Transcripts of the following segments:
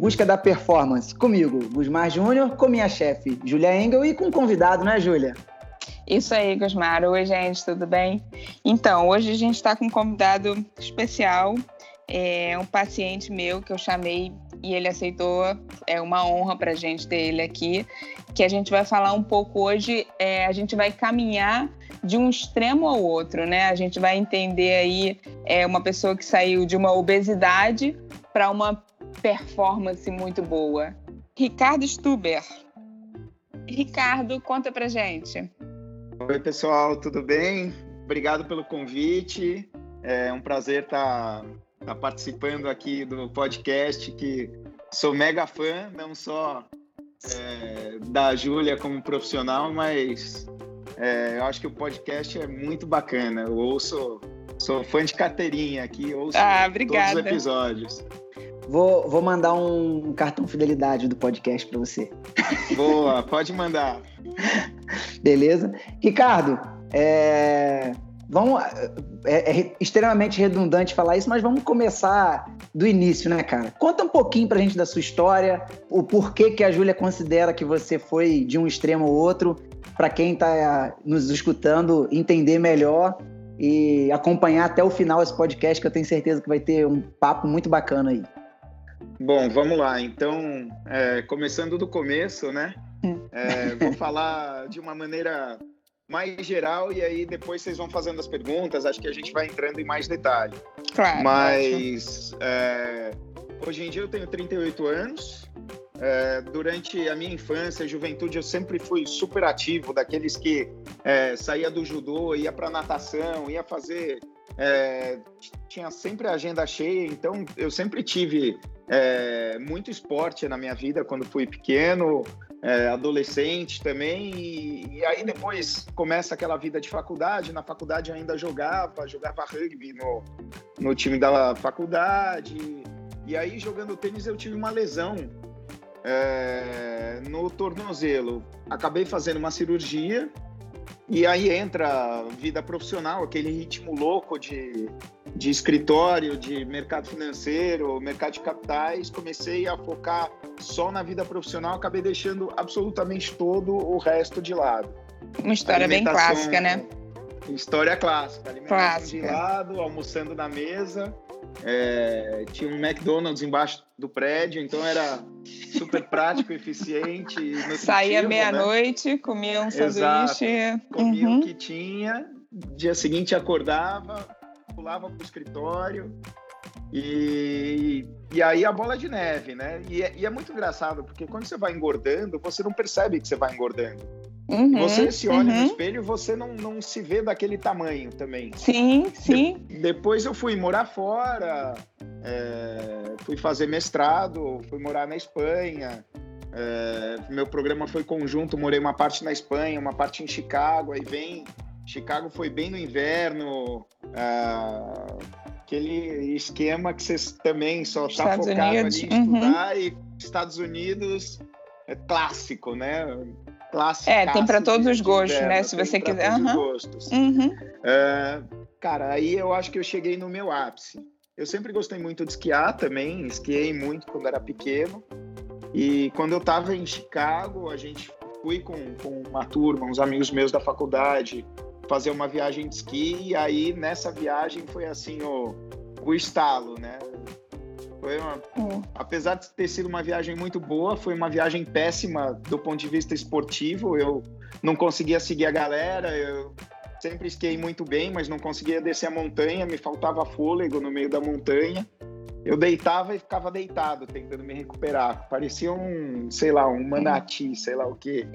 Busca da Performance. Comigo, Gusmar Júnior, com minha chefe, Júlia Engel, e com um convidado, né, Júlia? Isso aí, Gusmar. Oi, gente, tudo bem? Então, hoje a gente está com um convidado especial, é um paciente meu que eu chamei e ele aceitou. É uma honra para a gente ter ele aqui. Que a gente vai falar um pouco hoje. É, a gente vai caminhar de um extremo ao outro, né? A gente vai entender aí é, uma pessoa que saiu de uma obesidade para uma performance muito boa. Ricardo Stuber. Ricardo, conta pra gente. Oi, pessoal, tudo bem? Obrigado pelo convite. É um prazer estar tá tá participando aqui do podcast, que sou mega fã, não só é, da Júlia como profissional, mas é, eu acho que o podcast é muito bacana. Eu ouço, sou fã de carteirinha aqui, ouço ah, todos os episódios. Vou, vou mandar um cartão fidelidade do podcast para você. Boa, pode mandar. Beleza? Ricardo, é, vamos. É, é, extremamente redundante falar isso, mas vamos começar do início, né, cara? Conta um pouquinho pra gente da sua história, o porquê que a Júlia considera que você foi de um extremo ao outro, para quem tá nos escutando entender melhor e acompanhar até o final esse podcast, que eu tenho certeza que vai ter um papo muito bacana aí. Bom, vamos lá. Então, é, começando do começo, né? É, vou falar de uma maneira mais geral e aí depois vocês vão fazendo as perguntas. Acho que a gente vai entrando em mais detalhe. Claro. Mas é, hoje em dia eu tenho 38 anos. É, durante a minha infância, juventude, eu sempre fui super ativo, daqueles que é, saía do judô, ia para natação, ia fazer. É, tinha sempre a agenda cheia, então eu sempre tive é, muito esporte na minha vida quando fui pequeno é, adolescente também, e, e, aí depois começa aquela vida de faculdade. Na faculdade ainda jogava, jogava rugby no, no time da faculdade. E aí jogando tênis eu tive uma lesão é, no tornozelo. Acabei fazendo uma cirurgia e aí entra a vida profissional, aquele ritmo louco de, de escritório, de mercado financeiro, mercado de capitais. Comecei a focar só na vida profissional, acabei deixando absolutamente todo o resto de lado. Uma história bem clássica, né? História clássica. Alimentação clássica. de lado, almoçando na mesa. É, tinha um McDonald's embaixo do prédio, então era super prático, eficiente. Saía né? meia-noite, né? comia um sanduíche. Exato. Comia uhum. o que tinha, dia seguinte acordava, pulava para o escritório. E, e aí a bola de neve, né? E é, e é muito engraçado, porque quando você vai engordando, você não percebe que você vai engordando. Uhum, você se olha uhum. no espelho, você não, não se vê daquele tamanho também. Sim, sim. De, depois eu fui morar fora, é, fui fazer mestrado, fui morar na Espanha. É, meu programa foi conjunto, morei uma parte na Espanha, uma parte em Chicago, aí vem. Chicago foi bem no inverno, é, aquele esquema que vocês também só tá focado Unidos. ali em estudar uhum. e Estados Unidos é clássico, né? Clássico. É, tem para todos os gostos, né? Se você quiser. Todos uhum. os gostos. Uhum. É, cara, aí eu acho que eu cheguei no meu ápice. Eu sempre gostei muito de esquiar também, esquiei muito quando era pequeno. E quando eu estava em Chicago, a gente fui com, com uma turma, uns amigos meus da faculdade, fazer uma viagem de esqui. E aí, nessa viagem, foi assim o, o estalo, né? Foi uma, é. Apesar de ter sido uma viagem muito boa, foi uma viagem péssima do ponto de vista esportivo. Eu não conseguia seguir a galera, eu sempre esquiei muito bem, mas não conseguia descer a montanha, me faltava fôlego no meio da montanha. Eu deitava e ficava deitado, tentando me recuperar. Parecia um, sei lá, um manati, sei lá o quê.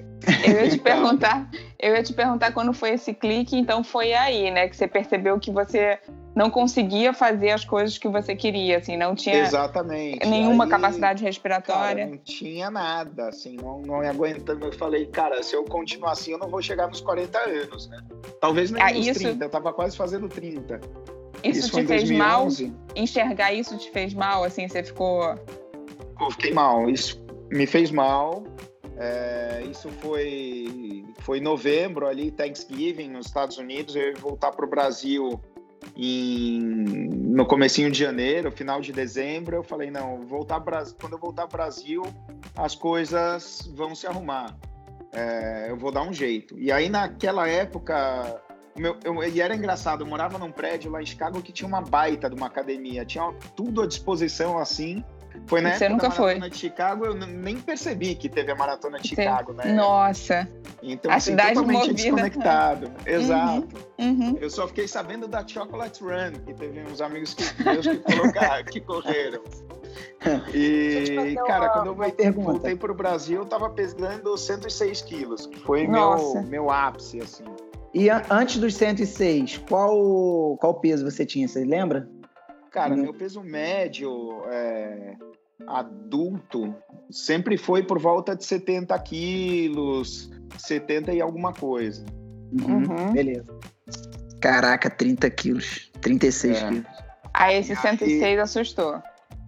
Eu ia te perguntar, eu ia te perguntar quando foi esse clique, então foi aí, né, que você percebeu que você não conseguia fazer as coisas que você queria, assim, não tinha Exatamente. nenhuma aí, capacidade respiratória. Cara, não tinha nada, assim, não, não aguentando. Eu falei, cara, se eu continuar assim, eu não vou chegar nos 40 anos, né? Talvez nem ah, nos isso... 30, eu tava quase fazendo 30. Isso, isso te fez 2011. mal? Enxergar isso te fez mal, assim, você ficou... Eu fiquei mal, isso me fez mal. É, isso foi foi novembro ali, Thanksgiving nos Estados Unidos. Eu ia voltar para o Brasil em no comecinho de janeiro, final de dezembro, eu falei, não, voltar quando eu voltar ao Brasil, as coisas vão se arrumar. É, eu vou dar um jeito. E aí, naquela época, meu, eu, e era engraçado, eu morava num prédio lá em Chicago que tinha uma baita de uma academia, tinha tudo à disposição assim. Foi na Você nunca da maratona foi. de Chicago, eu nem percebi que teve a maratona de Chicago, né? Nossa. Então, A assim, cidade totalmente movida. desconectado. Exato. Uhum. Eu só fiquei sabendo da Chocolate Run, que teve uns amigos que, meus que colocaram, que correram. E, cara, uma- quando eu voltei, voltei pro Brasil, eu tava pesando 106 quilos, que foi Nossa. meu, meu ápice, assim. E an- antes dos 106, qual, qual peso você tinha? Você lembra? Cara, Uhum. meu peso médio é, adulto sempre foi por volta de 70 quilos, 70 e alguma coisa. Uhum. Beleza. Caraca, 30 quilos. 36 É. quilos. Aí esse Aí- 106 assustou.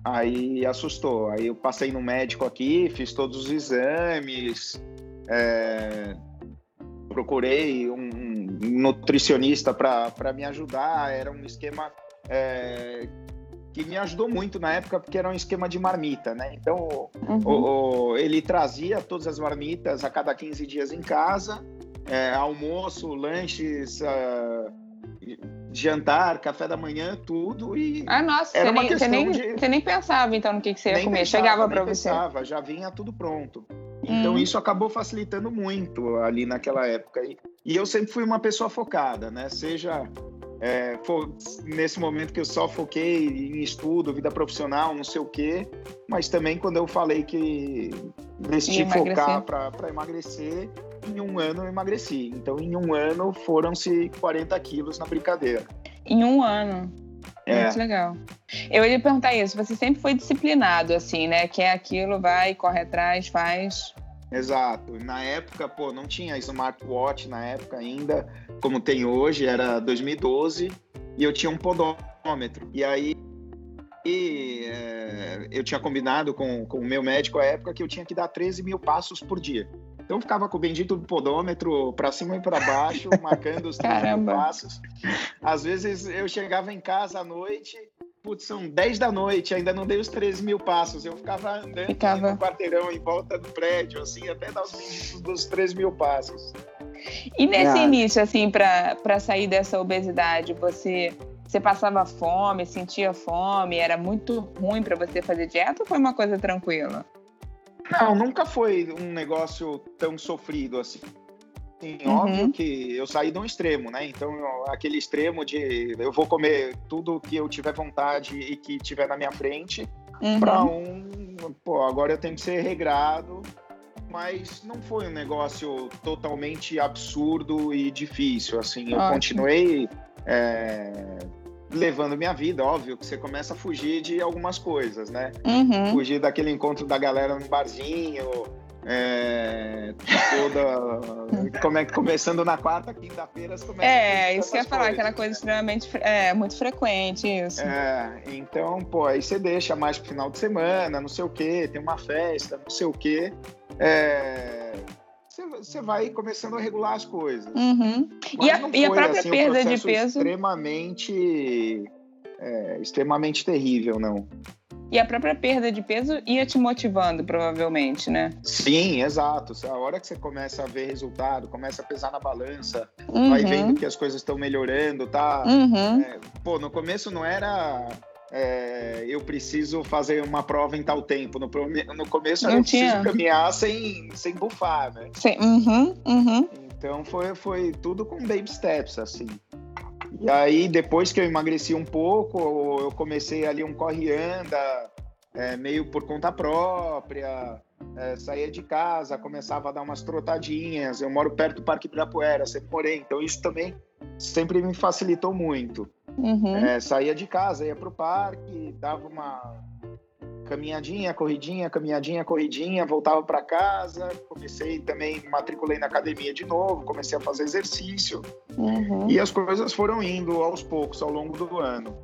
Aí assustou. Aí eu passei no médico aqui, fiz todos os exames, é, procurei um, um nutricionista para me ajudar. Era um esquema é, que me ajudou muito na época, porque era um esquema de marmita, né? Então Uhum. o- o- ele trazia todas as marmitas a cada 15 dias em casa, é, almoço, lanches, ah, jantar, café da manhã, tudo e Ah, nossa, Era você uma nem, você, questão nem, de- você nem pensava então no que, que você ia comer. pensava, Chegava pra você. pensava, já vinha tudo pronto. Então Hum. isso acabou facilitando muito ali naquela época. E, e eu sempre fui uma pessoa focada, né? Seja é, fo- nesse momento que eu só foquei em estudo, vida profissional, não sei o quê, mas também quando eu falei que decidi focar para emagrecer, em um ano eu emagreci. Então em um ano foram-se 40 quilos na brincadeira. Em um ano. É. Muito legal. Eu ia perguntar isso. Você sempre foi disciplinado, assim, né? Que é aquilo, vai, corre atrás, faz. Exato. Na época, pô, não tinha smartwatch na época ainda, como tem hoje, era 2012, e eu tinha um podômetro. E aí e, é, eu tinha combinado com, com o meu médico à época que eu tinha que dar 13 mil passos por dia. Então eu ficava com o bendito do podômetro para cima e para baixo, marcando os 13 mil passos. Às vezes eu chegava em casa à noite, putz, são 10 da noite, ainda não dei os 13 mil passos. Eu ficava andando Ficava. no quarteirão em volta do prédio, assim, até dar os benditos dos 3 mil passos. E nesse Ah. início, assim, pra, pra sair dessa obesidade, você, você passava fome, sentia fome, era muito ruim pra você fazer dieta ou foi uma coisa tranquila? Não, nunca foi um negócio tão sofrido assim. Sim, Uhum. óbvio que eu saí de um extremo, né? Então, aquele extremo de eu vou comer tudo que eu tiver vontade e que tiver na minha frente, Uhum. para um, pô, agora eu tenho que ser regrado, mas não foi um negócio totalmente absurdo e difícil, assim, eu Ótimo. continuei é, levando minha vida, óbvio que você começa a fugir de algumas coisas, né? Uhum. Fugir daquele encontro da galera no barzinho, é, toda, como é que começando na quarta, quinta-feira, você começa a É, isso que eu ia falar, coisas, aquela né? coisa extremamente, é, muito frequente, isso. É, então, pô, aí você deixa mais pro final de semana, não sei o quê, tem uma festa, não sei o quê. É, você, vai começando a regular as coisas. Uhum. E a, não e a foi, própria assim, um perda de processo peso? Extremamente, é, extremamente terrível, não. E a própria perda de peso ia te motivando, provavelmente, né? Sim, exato. A hora que você começa a ver resultado, começa a pesar na balança, Uhum. vai vendo que as coisas estão melhorando, tá? Uhum. É, pô, no começo não era é, eu preciso fazer uma prova em tal tempo. No, no começo Não eu preciso caminhar sem, sem bufar, né? Sim. Uhum. Uhum. Então foi, foi tudo com baby steps, assim. E aí, depois que eu emagreci um pouco, eu comecei ali um corre-anda, é, meio por conta própria, é, saía de casa, começava a dar umas trotadinhas. Eu moro perto do Parque Ibirapuera, sempre morei, então isso também sempre me facilitou muito. Uhum. É, saía de casa, ia pro parque, dava uma caminhadinha, corridinha, caminhadinha, corridinha, voltava para casa, comecei também, matriculei na academia de novo, comecei a fazer exercício Uhum. e as coisas foram indo aos poucos ao longo do ano.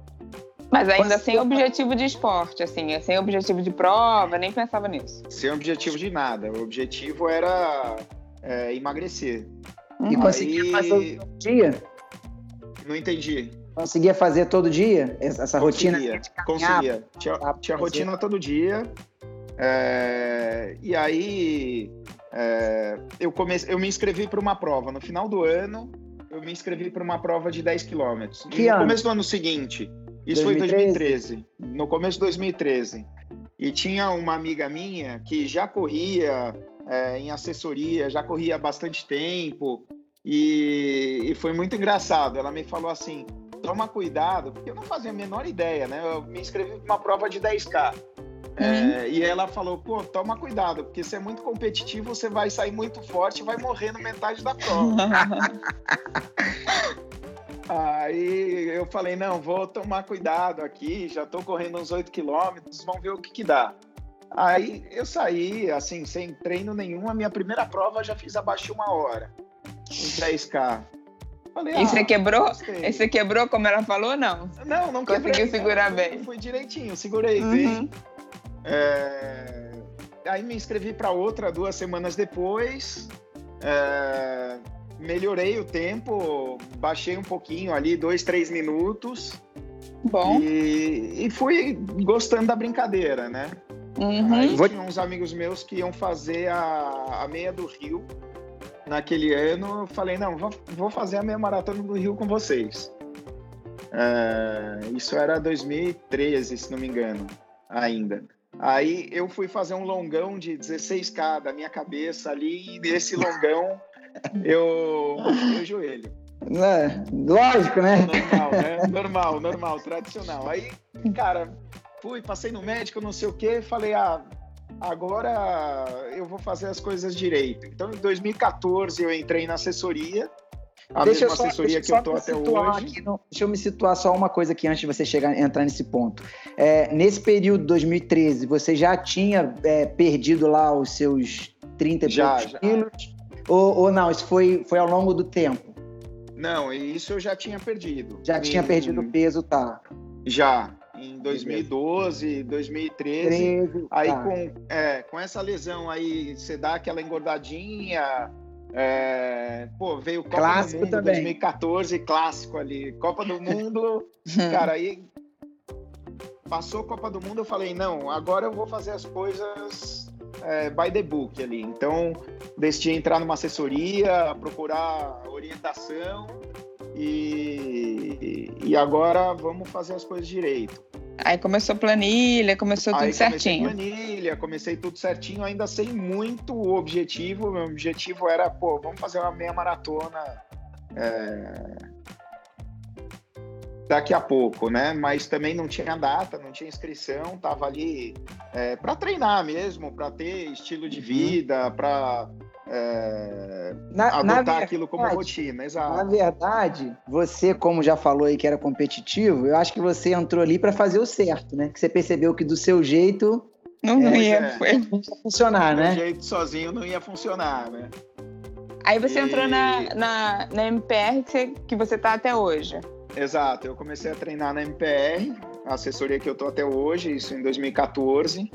Mas ainda sem objetivo de esporte, assim, sem objetivo de prova, nem pensava nisso. Sem objetivo de nada, o objetivo era é, emagrecer. E Uhum. conseguia Aí- fazer o dia? Não entendi. Conseguia fazer todo dia essa rotina? Conseguia. Tinha, tinha rotina todo dia. É, e aí é, eu, comecei, eu me inscrevi para uma prova. No final do ano, eu me inscrevi para uma prova de 10 quilômetros. no ano? começo do ano seguinte, isso 2013? foi em 2013. No começo de 2013. E tinha uma amiga minha que já corria é, em assessoria, já corria há bastante tempo. E, e, foi muito engraçado. Ela me falou assim: toma cuidado, porque eu não fazia a menor ideia, né? Eu me inscrevi para uma prova de 10K. Uhum. É, e ela falou: pô, toma cuidado, porque se é muito competitivo, você vai sair muito forte e vai morrer no metade da prova. Aí eu falei: não, vou tomar cuidado aqui, já estou correndo uns 8 quilômetros, vamos ver o que, que dá. Aí eu saí, assim, sem treino nenhum. A minha primeira prova já fiz abaixo de uma hora em 10K. Falei, e você ah, quebrou? E você quebrou como ela falou não? Não, não quebrei. Conseguiu segurar não, bem. Foi direitinho, segurei uhum. bem. É... Aí me inscrevi para outra duas semanas depois. É... Melhorei o tempo, baixei um pouquinho ali, dois, três minutos. Bom. E, e fui gostando da brincadeira, né? Uhum. Aí tinha uns amigos meus que iam fazer a, a meia do Rio naquele ano, eu falei, não, vou, fazer a meia maratona do Rio com vocês. É, isso era 2013, se não me engano, ainda. Aí eu fui fazer um longão de 16K da minha cabeça ali, e nesse longão eu o joelho. É, lógico, né? Normal, né? Normal, normal, tradicional. Aí, cara, fui, passei no médico, não sei o quê, falei, ah, agora eu vou fazer as coisas direito. Então, em 2014, eu entrei na assessoria, a deixa mesma só, assessoria que eu estou até hoje. No, deixa eu me situar só uma coisa aqui antes de você chegar entrar nesse ponto. É, nesse período 2013, você já tinha é, perdido lá os seus 30 já, já. quilos? Ou, ou, não, isso foi, foi ao longo do tempo? Não, isso eu já tinha perdido. Já tinha perdido peso, tá? Já em 2012, 2013. 13, aí tá. com, é, com essa lesão aí, você dá aquela engordadinha. É, pô, veio Copa clássico do Mundo também. 2014, clássico ali. Copa do Mundo, cara, aí passou Copa do Mundo, eu falei, não, agora eu vou fazer as coisas é, by the book ali. Então, decidi entrar numa assessoria, procurar orientação e, e agora vamos fazer as coisas direito. Aí começou planilha, começou tudo Aí certinho. Comecei planilha, comecei tudo certinho, ainda sem muito objetivo. Meu objetivo era, pô, vamos fazer uma meia maratona é... daqui a pouco, né? Mas também não tinha data, não tinha inscrição, tava ali é, para treinar mesmo, para ter estilo de uhum. vida, para é, na, adotar na verdade, aquilo como rotina, exato. Na verdade, você, como já falou aí que era competitivo, eu acho que você entrou ali para fazer o certo, né? Que você percebeu que do seu jeito não, não ia, é, funcionar, né? Do jeito sozinho não ia funcionar, né? Aí você e... entrou na, na, na MPR que você, que você tá até hoje. Exato, eu comecei a treinar na MPR, a assessoria que eu tô até hoje, isso em 2014.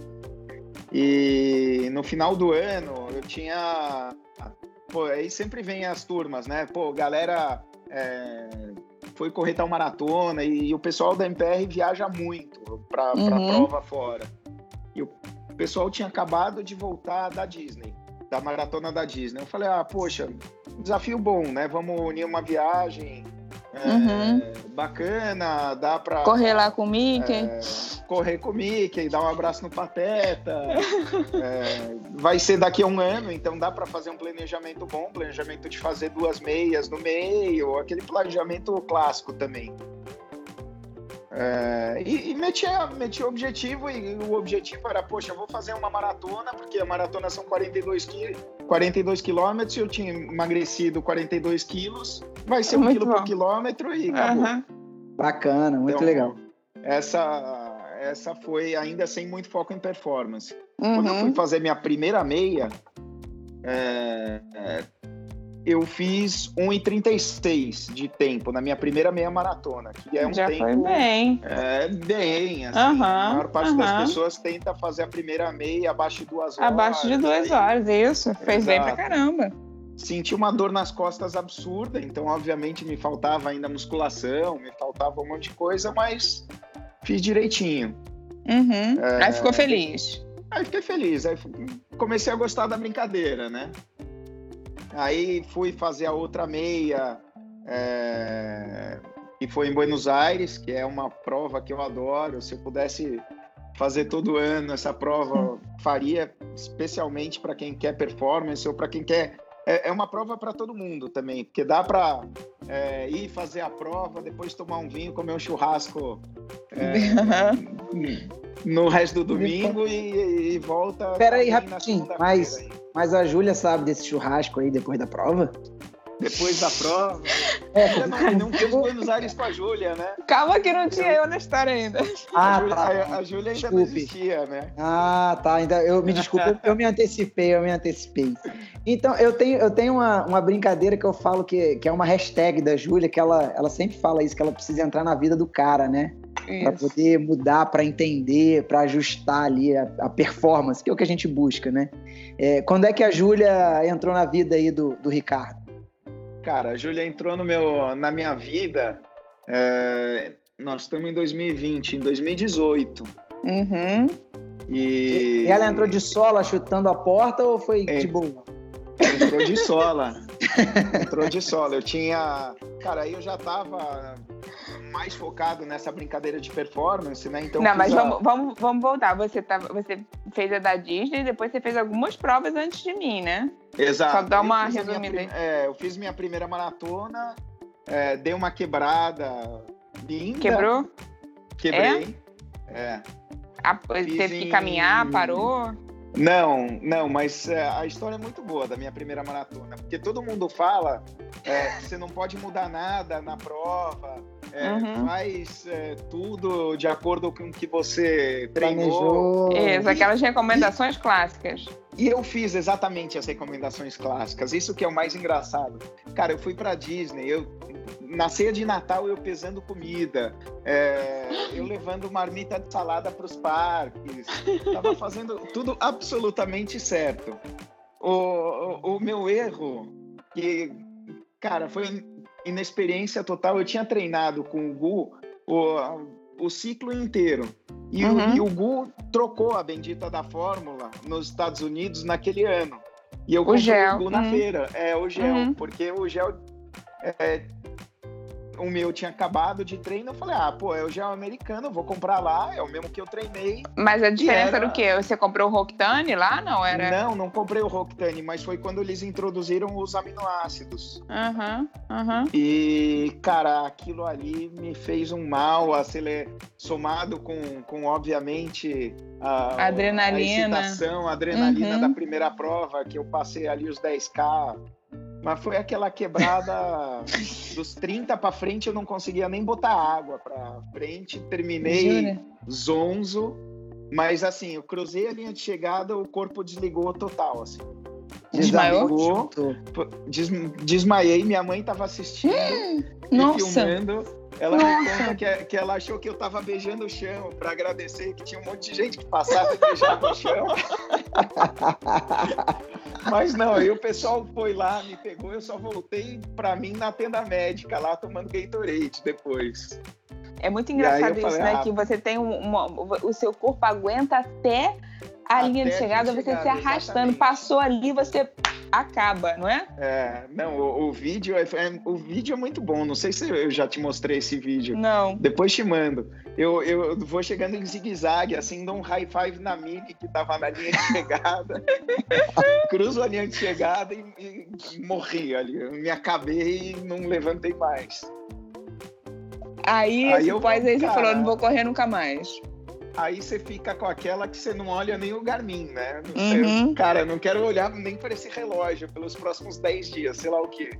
E no final do ano eu tinha. Pô, aí sempre vem as turmas, né? Pô, galera é, foi correr tal maratona e, o pessoal da MPR viaja muito para uhum. prova fora. E o pessoal tinha acabado de voltar da Disney, da maratona da Disney. Eu falei, ah, poxa, desafio bom, né? Vamos unir uma viagem Uhum. É, bacana, dá pra. Correr lá com o Mickey. É, correr com o Mickey, dar um abraço no Pateta. é, vai ser daqui a um ano, então dá para fazer um planejamento bom planejamento de fazer duas meias no meio, aquele planejamento clássico também. É, e, e metia, metia objetivo, e o objetivo era, poxa, eu vou fazer uma maratona, porque a maratona são 42, qui 42 quilômetros, eu tinha emagrecido 42 quilos, vai ser um muito quilo bom. por quilômetro e acabou. Uhum. Bacana, muito então, legal. Essa, essa foi ainda sem muito foco em performance. Uhum. Quando eu fui uhum. fazer minha primeira meia, é, é, eu fiz 1,36 de tempo na minha primeira meia maratona, que é um Já tempo... foi bem. É, bem, assim. Uhum, a maior parte uhum. das pessoas tenta fazer a primeira meia abaixo de duas horas. Abaixo de duas horas, isso. Fez Exato. bem pra caramba. senti uma dor nas costas absurda, então obviamente me faltava ainda musculação, me faltava um monte de coisa, mas fiz direitinho. Uhum. É... Aí ficou feliz. Aí fiquei feliz, aí comecei a gostar da brincadeira, né? Aí fui fazer a outra meia, é... e foi em Buenos Aires, que é uma prova que eu adoro. Se eu pudesse fazer todo ano essa prova, faria especialmente para quem quer performance ou para quem quer é, é uma prova para todo mundo também, porque dá para é, ir fazer a prova, depois tomar um vinho, comer um churrasco é, no resto do domingo e, e volta. Peraí, rapidinho, mas, mas a Júlia sabe desse churrasco aí depois da prova? depois da prova. É, não, não fez Buenos Aires com a Júlia, né? Calma que não tinha eu na história ainda. Ah, a Júlia, tá. a, a Júlia ainda não existia, né? Ah, tá. Ainda, eu me desculpe, eu me antecipei, eu me antecipei. Então, eu tenho, eu tenho uma, uma brincadeira que eu falo que, que é uma hashtag da Júlia, que ela, ela sempre fala isso, que ela precisa entrar na vida do cara, né? Para poder mudar, para entender, para ajustar ali a, a, performance, que é o que a gente busca, né? É, quando é que a Júlia entrou na vida aí do, do Ricardo? Cara, a Júlia entrou no meu, na minha vida. É, nós estamos em 2020, em 2018. Uhum. E... e ela entrou de sola chutando a porta ou foi é, de boa? Entrou de sola. Entrou de sola. Eu tinha. Cara, aí eu já tava mais focado nessa brincadeira de performance, né? Então, Não, mas a... vamos, vamos, vamos voltar. Você, tava, você fez a da Disney e depois você fez algumas provas antes de mim, né? Exato. Só dar uma resumida aí. É, eu fiz minha primeira maratona, é, dei uma quebrada linda. Quebrou? Quebrei. É. é. A, teve que caminhar, parou? Não, não, mas é, a história é muito boa da minha primeira maratona, porque todo mundo fala é, você não pode mudar nada na prova, é, uhum. faz é, tudo de acordo com o que você treinou. Isso, aquelas recomendações e, clássicas. E eu fiz exatamente as recomendações clássicas, isso que é o mais engraçado. Cara, eu fui para Disney, eu na ceia de Natal eu pesando comida, é, eu levando marmita de salada para os parques, estava fazendo tudo absolutamente certo. O, o, o, meu erro, que, cara, foi inexperiência total. Eu tinha treinado com o Gu o, o ciclo inteiro. E, uhum. o, e o Gu trocou a bendita da fórmula nos Estados Unidos naquele ano. E eu comprei o, gel. o Gu na uhum. feira. É, o gel. Uhum. Porque o gel é, o meu tinha acabado de treino, eu falei, ah, pô, é o gel americano, vou comprar lá, é o mesmo que eu treinei. Mas a diferença era... do que? Você comprou o Roctane lá, não era? Não, não comprei o Roctane, mas foi quando eles introduziram os aminoácidos. Aham, uhum, aham. Uhum. E, cara, aquilo ali me fez um mal, aceler... somado com, com obviamente, a, adrenalina. a excitação, a adrenalina uhum. da primeira prova, que eu passei ali os 10K mas foi aquela quebrada dos 30 para frente, eu não conseguia nem botar água para frente. Terminei Jura? zonzo. Mas assim, eu cruzei a linha de chegada, o corpo desligou total, assim. Desmaiou? Des, desmaiei, minha mãe estava assistindo hum, e nossa. filmando. Ela nossa. me conta que, que, ela achou que eu estava beijando o chão para agradecer que tinha um monte de gente que passava e beijava o chão. Mas não, aí o pessoal foi lá, me pegou, eu só voltei para mim na tenda médica lá tomando Gatorade depois. É muito engraçado isso, falei, né? Ah, que você tem uma, o seu corpo aguenta até a linha de chegada, você se arrastando, exatamente. passou ali, você acaba, não é? É, não, o, o vídeo é, é, o vídeo é muito bom. Não sei se eu já te mostrei esse vídeo. Não. Depois te mando. Eu, eu vou chegando em zigue-zague, assim, dou um high five na Mini que tava na linha de chegada. cruzo a linha de chegada e, e morri ali. Eu me acabei e não levantei mais. Aí, aí eu, aí você falou, não vou correr nunca mais aí você fica com aquela que você não olha nem o Garmin, né? Uhum. cara, não quero olhar nem para esse relógio pelos próximos 10 dias, sei lá o quê.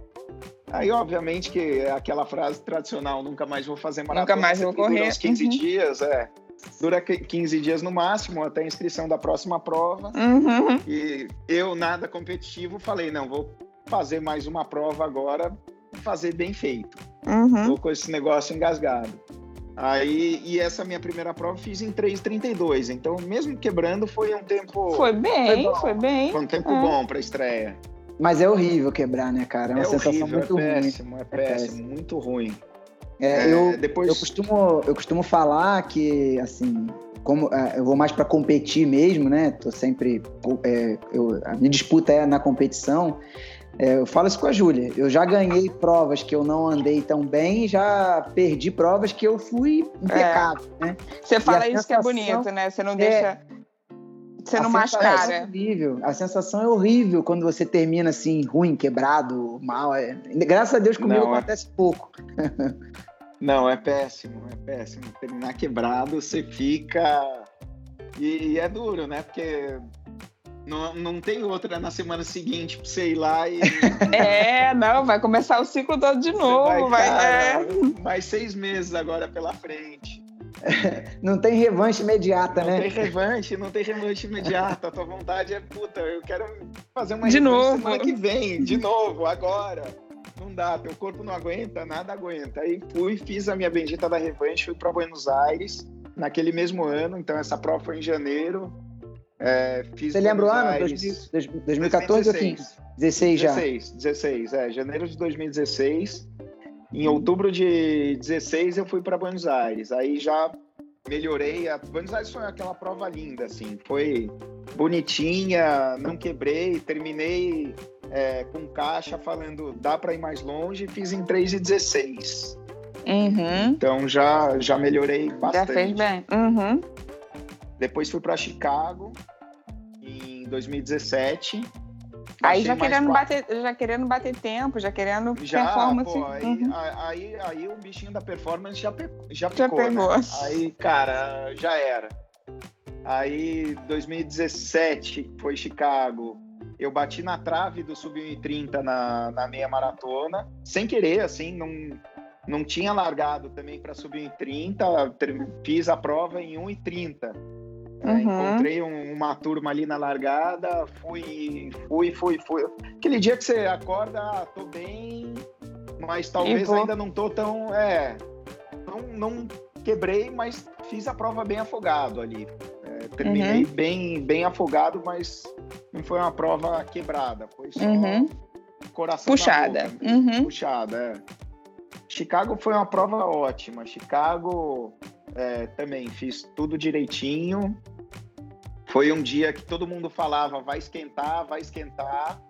Aí, obviamente, que é aquela frase tradicional, nunca mais vou fazer maratona. Nunca mais vou correr. Uns 15 uhum. dias, é. Dura 15 dias no máximo, até a inscrição da próxima prova. Uhum. E eu, nada competitivo, falei, não, vou fazer mais uma prova agora, fazer bem feito. Uhum. Tô com esse negócio engasgado. Aí, e essa minha primeira prova fiz em 3,32. Então, mesmo quebrando, foi um tempo. Foi bem, foi, foi bem. Foi um tempo é. bom para estreia. Mas é horrível quebrar, né, cara? É uma é sensação horrível, muito é péssimo, ruim. É péssimo, é péssimo, muito ruim. É, é, eu, depois... eu, costumo, eu costumo falar que, assim, como é, eu vou mais para competir mesmo, né? Tô sempre. É, eu, a minha disputa é na competição. É, eu falo isso com a Júlia. Eu já ganhei provas que eu não andei tão bem, já perdi provas que eu fui impecável, é. né? Você fala isso que é bonito, né? Você não deixa. Você não mascara. É horrível. A sensação é horrível quando você termina assim, ruim, quebrado, mal. É... Graças a Deus comigo não, acontece pouco. Não, é péssimo, é péssimo. Terminar quebrado, você fica. E, e é duro, né? Porque não, não tem outra na semana seguinte pra você ir lá e. É, não, vai começar o ciclo todo de novo. Vai, vai cara, é. Mais seis meses agora pela frente. Não tem revanche imediata, não né? Não tem revanche, não tem revanche imediata. A tua vontade é, puta, eu quero fazer uma de novo. semana que vem, de novo, agora não dá, teu corpo não aguenta, nada aguenta. Aí fui, fiz a minha bendita da revanche, fui para Buenos Aires naquele mesmo ano, então essa prova foi em janeiro. É, fiz Você lembra o ano? 2014 ou 15? 16 já? 16, 16, é, janeiro de 2016. Em outubro de 16 eu fui para Buenos Aires. Aí já melhorei. A Buenos Aires foi aquela prova linda, assim, foi bonitinha, não quebrei, terminei é, com caixa falando dá para ir mais longe, fiz em 3 e 16. Uhum. Então já, já melhorei bastante. Já fez bem. Uhum. Depois fui para Chicago em 2017. Aí já querendo, bater, já querendo bater tempo, já querendo já, performance. Pô, aí, uhum. aí, aí, o bichinho da performance já, pe, já, já pegou, Né? Aí, cara, já era. Aí, 2017 foi Chicago eu bati na trave do sub-30 na, na meia maratona, sem querer, assim, não, não tinha largado também para sub-30, fiz a prova em 1,30. Uhum. É, encontrei um, uma turma ali na largada, fui, fui, fui, fui. Aquele dia que você acorda, ah, tô bem, mas talvez ainda não tô tão. É, não, não quebrei, mas fiz a prova bem afogado ali. É, terminei uhum. bem, bem afogado, mas não foi uma prova quebrada, foi só uhum. coração puxada. Uhum. Puxada, é. Chicago foi uma prova ótima. Chicago é, também fiz tudo direitinho. Foi um dia que todo mundo falava vai esquentar, vai esquentar.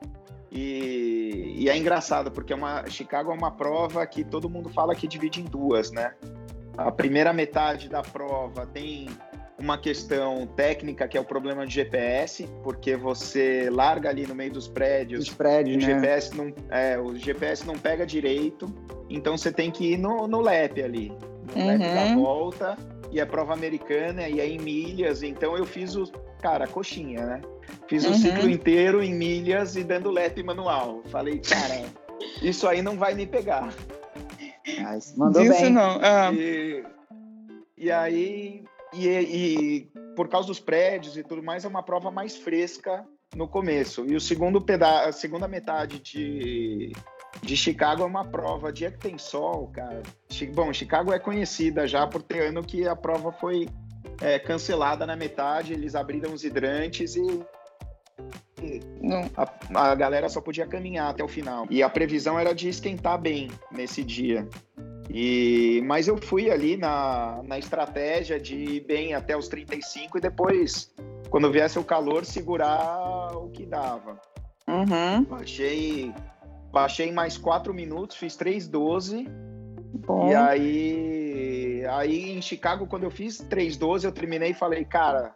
E, e, é engraçado, porque é uma, Chicago é uma prova que todo mundo fala que divide em duas, né? A primeira metade da prova tem uma questão técnica que é o problema de GPS, porque você larga ali no meio dos prédios, Os prédios o né? GPS não, é, o GPS não pega direito, então você tem que ir no, no LEP ali, uhum. LEP da volta, e é prova americana, e é em milhas, então eu fiz o, cara, coxinha, né? Fiz uhum. o ciclo inteiro em milhas e dando LEP manual. Falei, cara, isso aí não vai me pegar. Mas mandou isso bem. não. Ah. E, e aí e, e, por causa dos prédios e tudo mais, é uma prova mais fresca no começo. E o segundo peda a segunda metade de, de Chicago é uma prova. Dia que tem sol, cara. Bom, Chicago é conhecida já por ter ano que a prova foi é, cancelada na metade, eles abriram os hidrantes e a, a, galera só podia caminhar até o final. E a previsão era de esquentar bem nesse dia. E, mas eu fui ali na, na estratégia de ir bem até os 35 e depois, quando viesse o calor, segurar o que dava. Uhum. Baixei, baixei mais 4 minutos, fiz 3,12. E aí, aí em Chicago, quando eu fiz 3,12, eu terminei e falei, cara,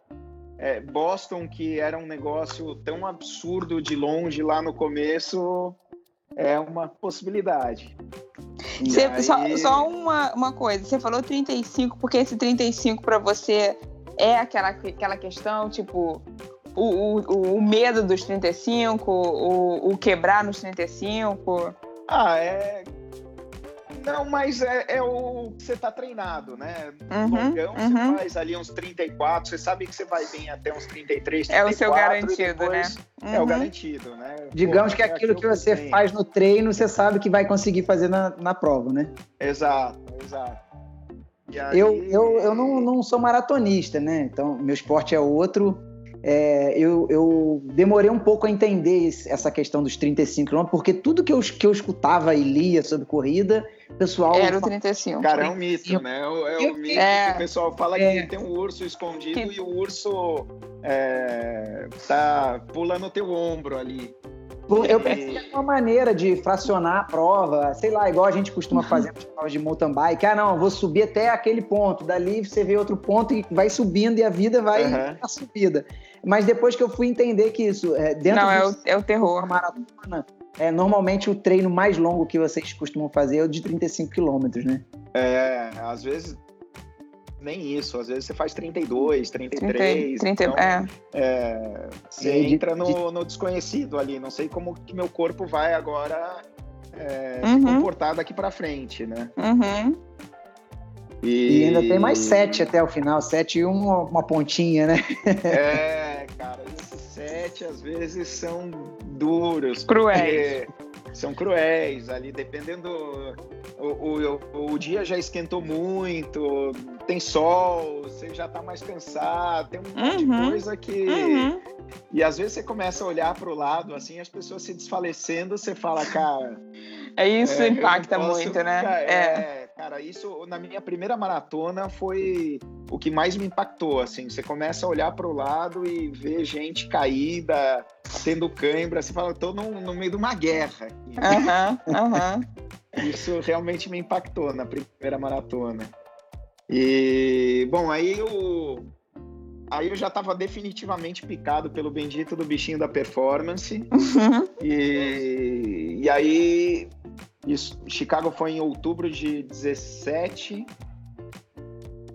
é, Boston, que era um negócio tão absurdo de longe lá no começo, é uma possibilidade. Você, aí... só, só uma, uma coisa, você falou 35, porque esse 35 para você é aquela, aquela questão, tipo, o, o, o medo dos 35, o, o quebrar nos 35? Ah, é não, mas é, é o que você tá treinado, né? Uhum, Longão, uhum. você faz ali uns 34, você sabe que você vai vir até uns 33, 34. É o seu garantido, né? Uhum. É o garantido, né? Digamos Pô, que é aquilo que você tem. faz no treino, você sabe que vai conseguir fazer na, na prova, né? Exato, exato. Aí... Eu, eu, eu não, não sou maratonista, né? Então, meu esporte é outro. É, eu, eu, demorei um pouco a entender essa questão dos 35 km, porque tudo que eu, que eu escutava e lia sobre corrida, o pessoal. Era o 35. Cara, é um mito, né? É, é o mito é, que o pessoal fala é. que tem um urso escondido que... e o urso é, tá pulando o teu ombro ali. Eu pensei que era uma maneira de fracionar a prova, sei lá, igual a gente costuma uhum. fazer nas provas de mountain bike. Ah, não, vou subir até aquele ponto, dali você vê outro ponto e vai subindo e a vida vai uhum. na subida. Mas depois que eu fui entender que isso, é, dentro não, é, o, é o terror. maratona, é, normalmente o treino mais longo que vocês costumam fazer é o de 35 quilômetros, né? É, às vezes nem isso. Às vezes você faz 32, 33. 30, 30 então, é. é. Você entra no, no, desconhecido ali. Não sei como que meu corpo vai agora é, uhum. se comportar daqui para frente, né? Uhum. E... e... ainda tem mais sete até o final, sete e uma, uma pontinha, né? É, cara, esses sete às vezes são duros. Cruéis. São cruéis ali, dependendo o, o, o, dia já esquentou muito, tem sol, você já tá mais cansado, tem um uhum. monte de uhum. coisa que. Uhum. E às vezes você começa a olhar para o lado, assim, as pessoas se desfalecendo, você fala, cara. É isso é, impacta muito, né? É. é, cara, isso na minha primeira maratona foi o que mais me impactou, assim. Você começa a olhar para o lado e ver gente caída, tendo cãibra, você fala, tô no, no meio de uma guerra. Aham, uhum, aham. Uhum. Isso realmente me impactou na primeira maratona. E, bom, aí eu, aí eu já estava definitivamente picado pelo bendito do bichinho da performance. Uhum. E, e aí, isso, Chicago foi em outubro de 17.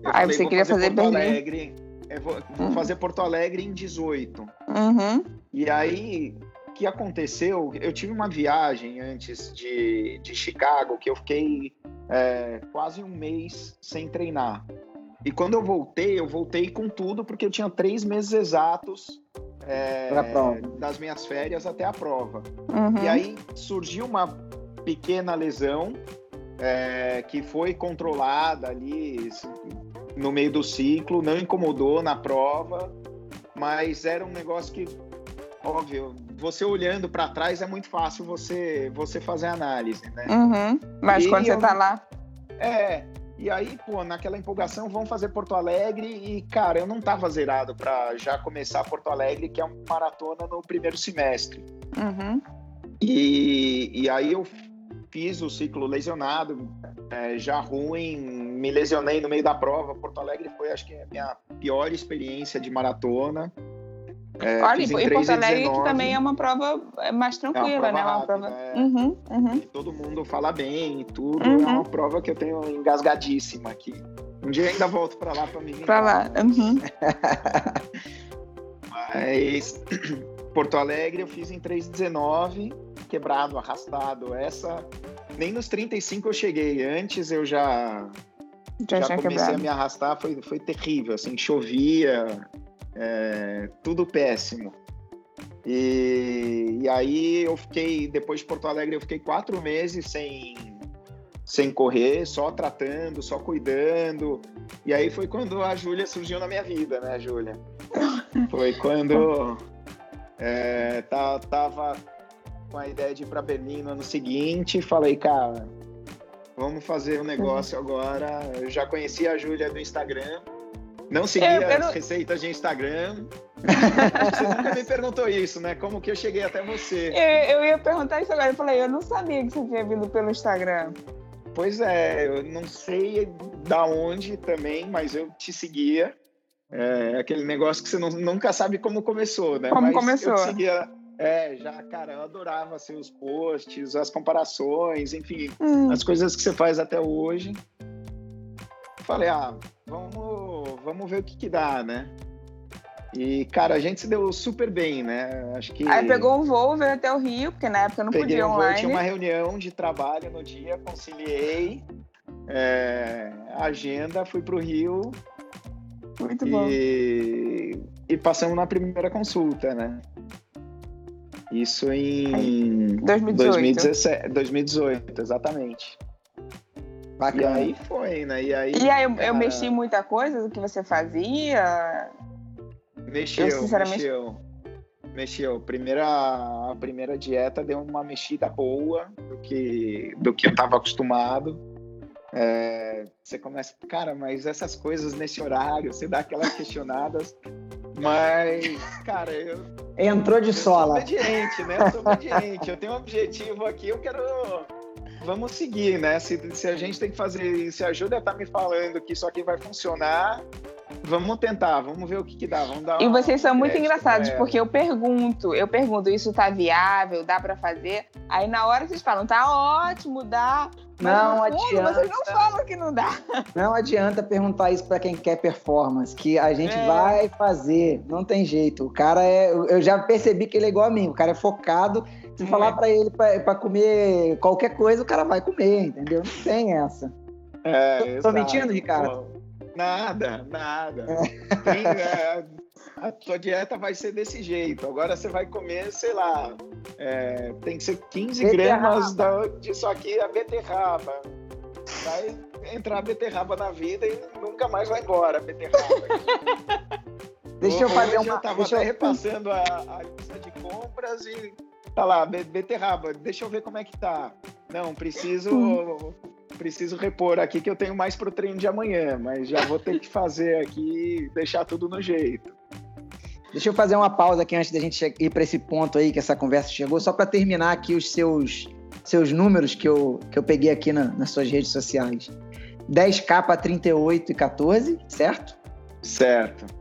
Eu ah, falei, você queria fazer, fazer Porto Alegre. vou, vou uhum. fazer Porto Alegre em 18. Uhum. E aí, que aconteceu, eu tive uma viagem antes de, de Chicago que eu fiquei é, quase um mês sem treinar. E quando eu voltei, eu voltei com tudo, porque eu tinha três meses exatos é, das minhas férias até a prova. Uhum. E aí surgiu uma pequena lesão é, que foi controlada ali no meio do ciclo, não incomodou na prova, mas era um negócio que óbvio, você olhando para trás é muito fácil você você fazer análise, né? Uhum. Mas e quando você tá lá. É, e aí, pô, naquela empolgação, vamos fazer Porto Alegre e, cara, eu não tava zerado para já começar Porto Alegre, que é uma maratona no primeiro semestre. Uhum. E, e aí eu fiz o ciclo lesionado, é, já ruim, me lesionei no meio da prova. Porto Alegre foi, acho que, a minha pior experiência de maratona. É, Olha, e Porto Alegre que também é uma prova é mais tranquila, é uma né? Rápida, uma prova... É. Uhum, uhum. todo mundo fala bem e tudo. Uhum. É uma prova que eu tenho engasgadíssima aqui. Um dia ainda volto para lá para me Para lá. Uhum. Mas Porto Alegre eu fiz em 3,19, quebrado, arrastado. Essa nem nos 35 eu cheguei. Antes eu já já, já comecei quebrado. a me arrastar, foi, foi terrível. Assim, chovia, é, tudo péssimo. E, e, aí eu fiquei, depois de Porto Alegre, eu fiquei quatro meses sem, sem correr, só tratando, só cuidando. E aí foi quando a Júlia surgiu na minha vida, né, Júlia? Foi quando é, tava com a ideia de ir para Berlim no ano seguinte, falei, cara, vamos fazer um negócio agora. Eu já conheci a Júlia do Instagram não seguia eu, eu não... as receitas de Instagram. você nunca me perguntou isso, né? Como que eu cheguei até você? Eu, eu, ia perguntar isso agora. Eu falei, eu não sabia que você tinha vindo pelo Instagram. Pois é, eu não sei da onde também, mas eu te seguia. É aquele negócio que você não, nunca sabe como começou, né? Como mas começou? Eu seguia, é, já, cara, eu adorava assim, posts, as comparações, enfim, hum. as coisas que você faz até hoje. Falei, ah, vamos, vamos ver o que, que dá, né? E, cara, a gente se deu super bem, né? Acho que. Aí pegou um voo, veio até o Rio, porque na época não Peguei podia um online. Voo, tinha uma reunião de trabalho no dia, conciliei é, a agenda, fui pro Rio. Muito bom. E, e passamos na primeira consulta, né? Isso em 2018. 2017, 2018, exatamente. Bacana. E aí foi, né? E aí, e aí eu, eu mexi muita coisa do que você fazia? Mexeu, eu, sinceramente... mexeu. Mexeu. Primeira, a primeira dieta deu uma mexida boa do que, do que eu estava acostumado. É, você começa, cara, mas essas coisas nesse horário, você dá aquelas questionadas. Mas, cara, eu. Entrou de eu sola. Eu sou obediente, né? Eu sou obediente. eu tenho um objetivo aqui, eu quero. Vamos seguir, né? Se, se a gente tem que fazer, se a Júlia tá me falando que isso aqui vai funcionar, Vamos tentar, vamos ver o que, que dá. Vamos dar e vocês são muito engraçados, porque eu pergunto, eu pergunto, isso tá viável, dá para fazer? Aí na hora vocês falam, tá ótimo, dá. não adianta. Vocês não falam que não dá. Não adianta perguntar isso para quem quer performance, que a gente é. vai fazer, não tem jeito. O cara é, eu já percebi que ele é igual a mim, o cara é focado. Se é. falar para ele para comer qualquer coisa, o cara vai comer, entendeu? Não tem essa. É, tô, tô mentindo, Ricardo? Nada, nada. Tem, é, a tua dieta vai ser desse jeito. Agora você vai comer, sei lá, é, tem que ser 15 beterraba. gramas da, disso aqui, a beterraba. Vai entrar a beterraba na vida e nunca mais vai embora a beterraba. deixa eu fazer uma... Eu tava até eu... repassando a, a lista de compras e tá lá, beterraba, deixa eu ver como é que tá. Não, preciso preciso repor aqui que eu tenho mais pro treino de amanhã, mas já vou ter que fazer aqui, deixar tudo no jeito. Deixa eu fazer uma pausa aqui antes da gente ir para esse ponto aí que essa conversa chegou, só para terminar aqui os seus seus números que eu, que eu peguei aqui na, nas suas redes sociais. 10K para 38 e 14, certo? Certo.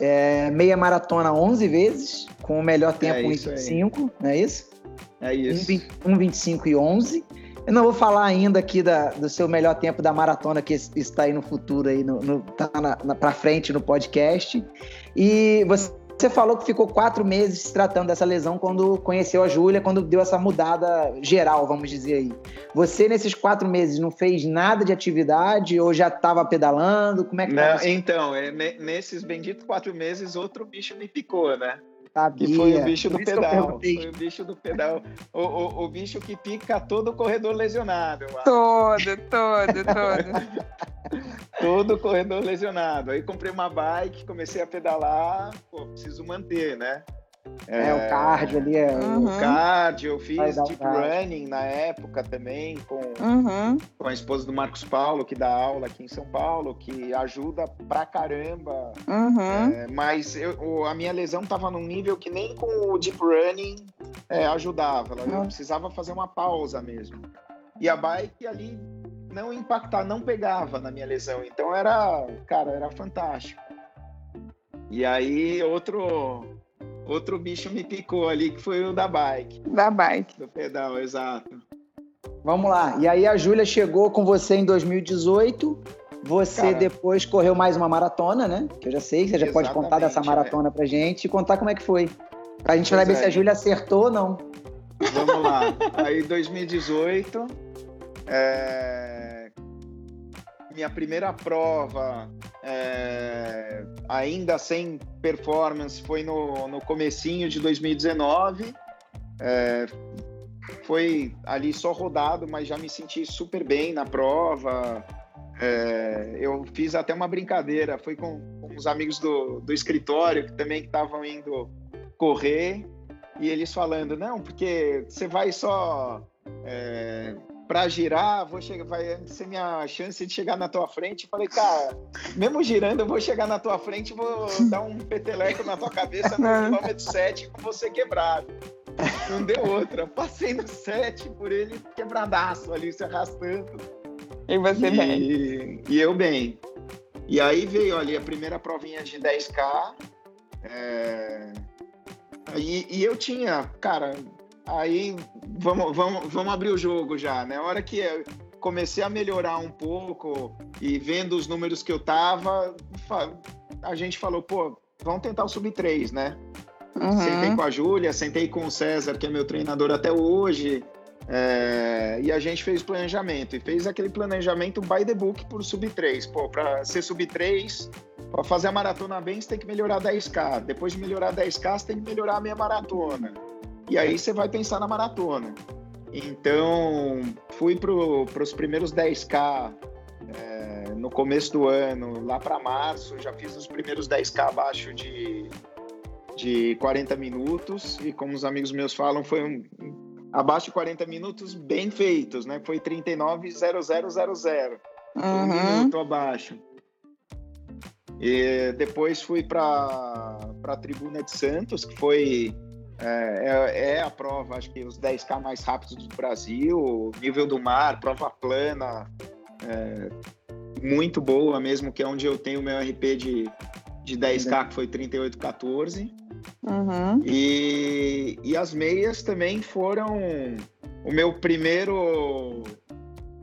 É, meia maratona 11 vezes, com o melhor tempo é 1,25, não é isso? É isso. 1,25 e 11. Eu não vou falar ainda aqui da, do seu melhor tempo da maratona, que está aí no futuro, aí no, no, tá na, na, pra frente no podcast. E você, você falou que ficou quatro meses se tratando dessa lesão quando conheceu a Júlia, quando deu essa mudada geral, vamos dizer aí. Você, nesses quatro meses, não fez nada de atividade ou já estava pedalando? Como é que não, Então, é, nesses benditos quatro meses, outro bicho me picou, né? Sabia. Que foi o bicho do pedal. Foi o bicho do pedal. O, o, o, bicho que pica todo o corredor lesionado. Todo, todo, todo. todo corredor lesionado. Aí comprei uma bike, comecei a pedalar. Pô, preciso manter, né? É, é, o cardio ali. É uhum. O cardio, eu fiz deep running na época também, com, uhum. com a esposa do Marcos Paulo, que dá aula aqui em São Paulo, que ajuda pra caramba. Uhum. É, mas eu, a minha lesão tava num nível que nem com o deep running é, ajudava. Eu precisava fazer uma pausa mesmo. E a bike ali não impactar, não pegava na minha lesão. Então era, cara, era fantástico. E aí, outro outro bicho me picou ali, que foi o da bike. Da bike. Do pedal, exato. Vamos lá. E aí a Júlia chegou com você em 2018. Você Cara, depois correu mais uma maratona, né? Que eu já sei, você já pode contar dessa maratona é. pra gente e contar como é que foi. Pra gente pois ver é. se a Júlia acertou ou não. Vamos lá. Aí 2018, é... minha primeira prova é, ainda sem performance, foi no, no comecinho de 2019. É, foi ali só rodado, mas já me senti super bem na prova. É, eu fiz até uma brincadeira, foi com, com os amigos do, do escritório que também estavam indo correr e eles falando, não, porque você vai só é, para girar, vou chegar, vai ser minha chance de chegar na tua frente. Falei, cara, mesmo girando, eu vou chegar na tua frente, vou dar um peteleco na tua cabeça no quilômetro 7 com você quebrado. Não deu outra. Passei no 7 por ele quebradaço ali, se arrastando. E você e, bem? E eu bem. E aí veio ali a primeira provinha de 10K. É... E, e eu tinha, cara, aí vamos, vamos, vamos abrir o jogo já, né? A hora que comecei a melhorar um pouco e vendo os números que eu tava, a gente falou, pô, vamos tentar o sub-3, né? Uhum. Sentei com a Júlia, sentei com o César, que é meu treinador até hoje, é, e a gente fez planejamento. E fez aquele planejamento by the book por sub-3. Pô, para ser sub-3, para fazer a maratona bem, você tem que melhorar 10K. Depois de melhorar 10K, você tem que melhorar a minha maratona. E aí você vai pensar na maratona. Então, fui para os primeiros 10K é, no começo do ano, lá para março, já fiz os primeiros 10K abaixo de, de 40 minutos. E como os amigos meus falam, foi um, abaixo de 40 minutos bem feitos, né? Foi 39,0000. Uhum. Um minuto abaixo. E depois fui para a Tribuna de Santos, que foi é, é, é, a prova, acho que os 10K mais rápidos do Brasil, nível do mar, prova plana, é, muito boa mesmo, que é onde eu tenho o meu RP de, de 10K, que foi 38,14. Uhum. E, e as meias também foram o meu primeiro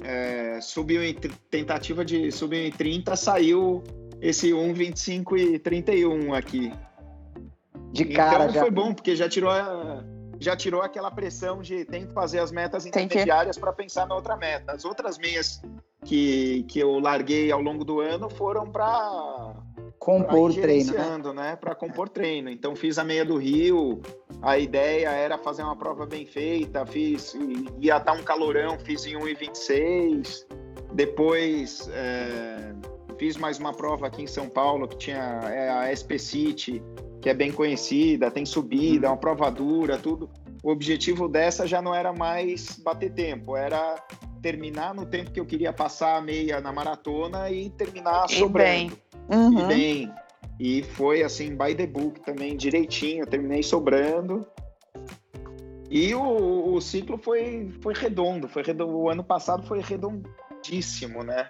é, subiu em tentativa de subir em 30, saiu esse 1,25 e 31 aqui. De cara. Então já... foi bom, porque já tirou, a, já tirou aquela pressão de tem que fazer as metas intermediárias para pensar na outra meta. As outras meias que, que eu larguei ao longo do ano foram para compor treino, né? né? Para compor treino. Então fiz a meia do Rio. A ideia era fazer uma prova bem feita. Fiz ia dar um calorão, fiz em 1,26. Depois é, fiz mais uma prova aqui em São Paulo que tinha é, a SP City que é bem conhecida, tem subida, é uma prova dura, tudo. O objetivo dessa já não era mais bater tempo, era terminar no tempo que eu queria passar a meia na maratona e terminar e sobrando. Bem. Uhum. E bem. E foi assim, by the book também, direitinho, terminei sobrando. E o, o ciclo foi, foi redondo, foi redondo. O ano passado foi redondíssimo, né?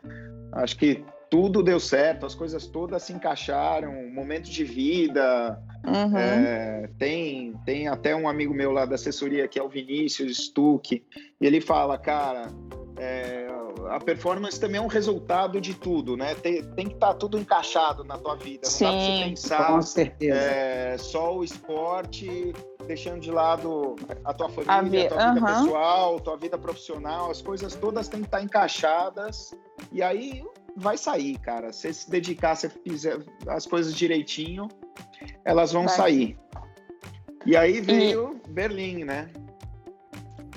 Acho que tudo deu certo, as coisas todas se encaixaram, momentos de vida. Uhum. É, tem, tem até um amigo meu lá da assessoria que é o Vinícius Stuck, e ele fala, cara, é, a performance também é um resultado de tudo, né? Tem, tem que estar tá tudo encaixado na tua vida. Não Sim, dá pra você pensar com certeza. É, só o esporte, deixando de lado a tua família, a, tua vida uhum. pessoal, tua vida profissional, as coisas todas têm que estar tá encaixadas. E aí vai sair, cara. Se se dedicar, se fizer as coisas direitinho, elas vão vai. sair. E aí veio e... Berlim, né?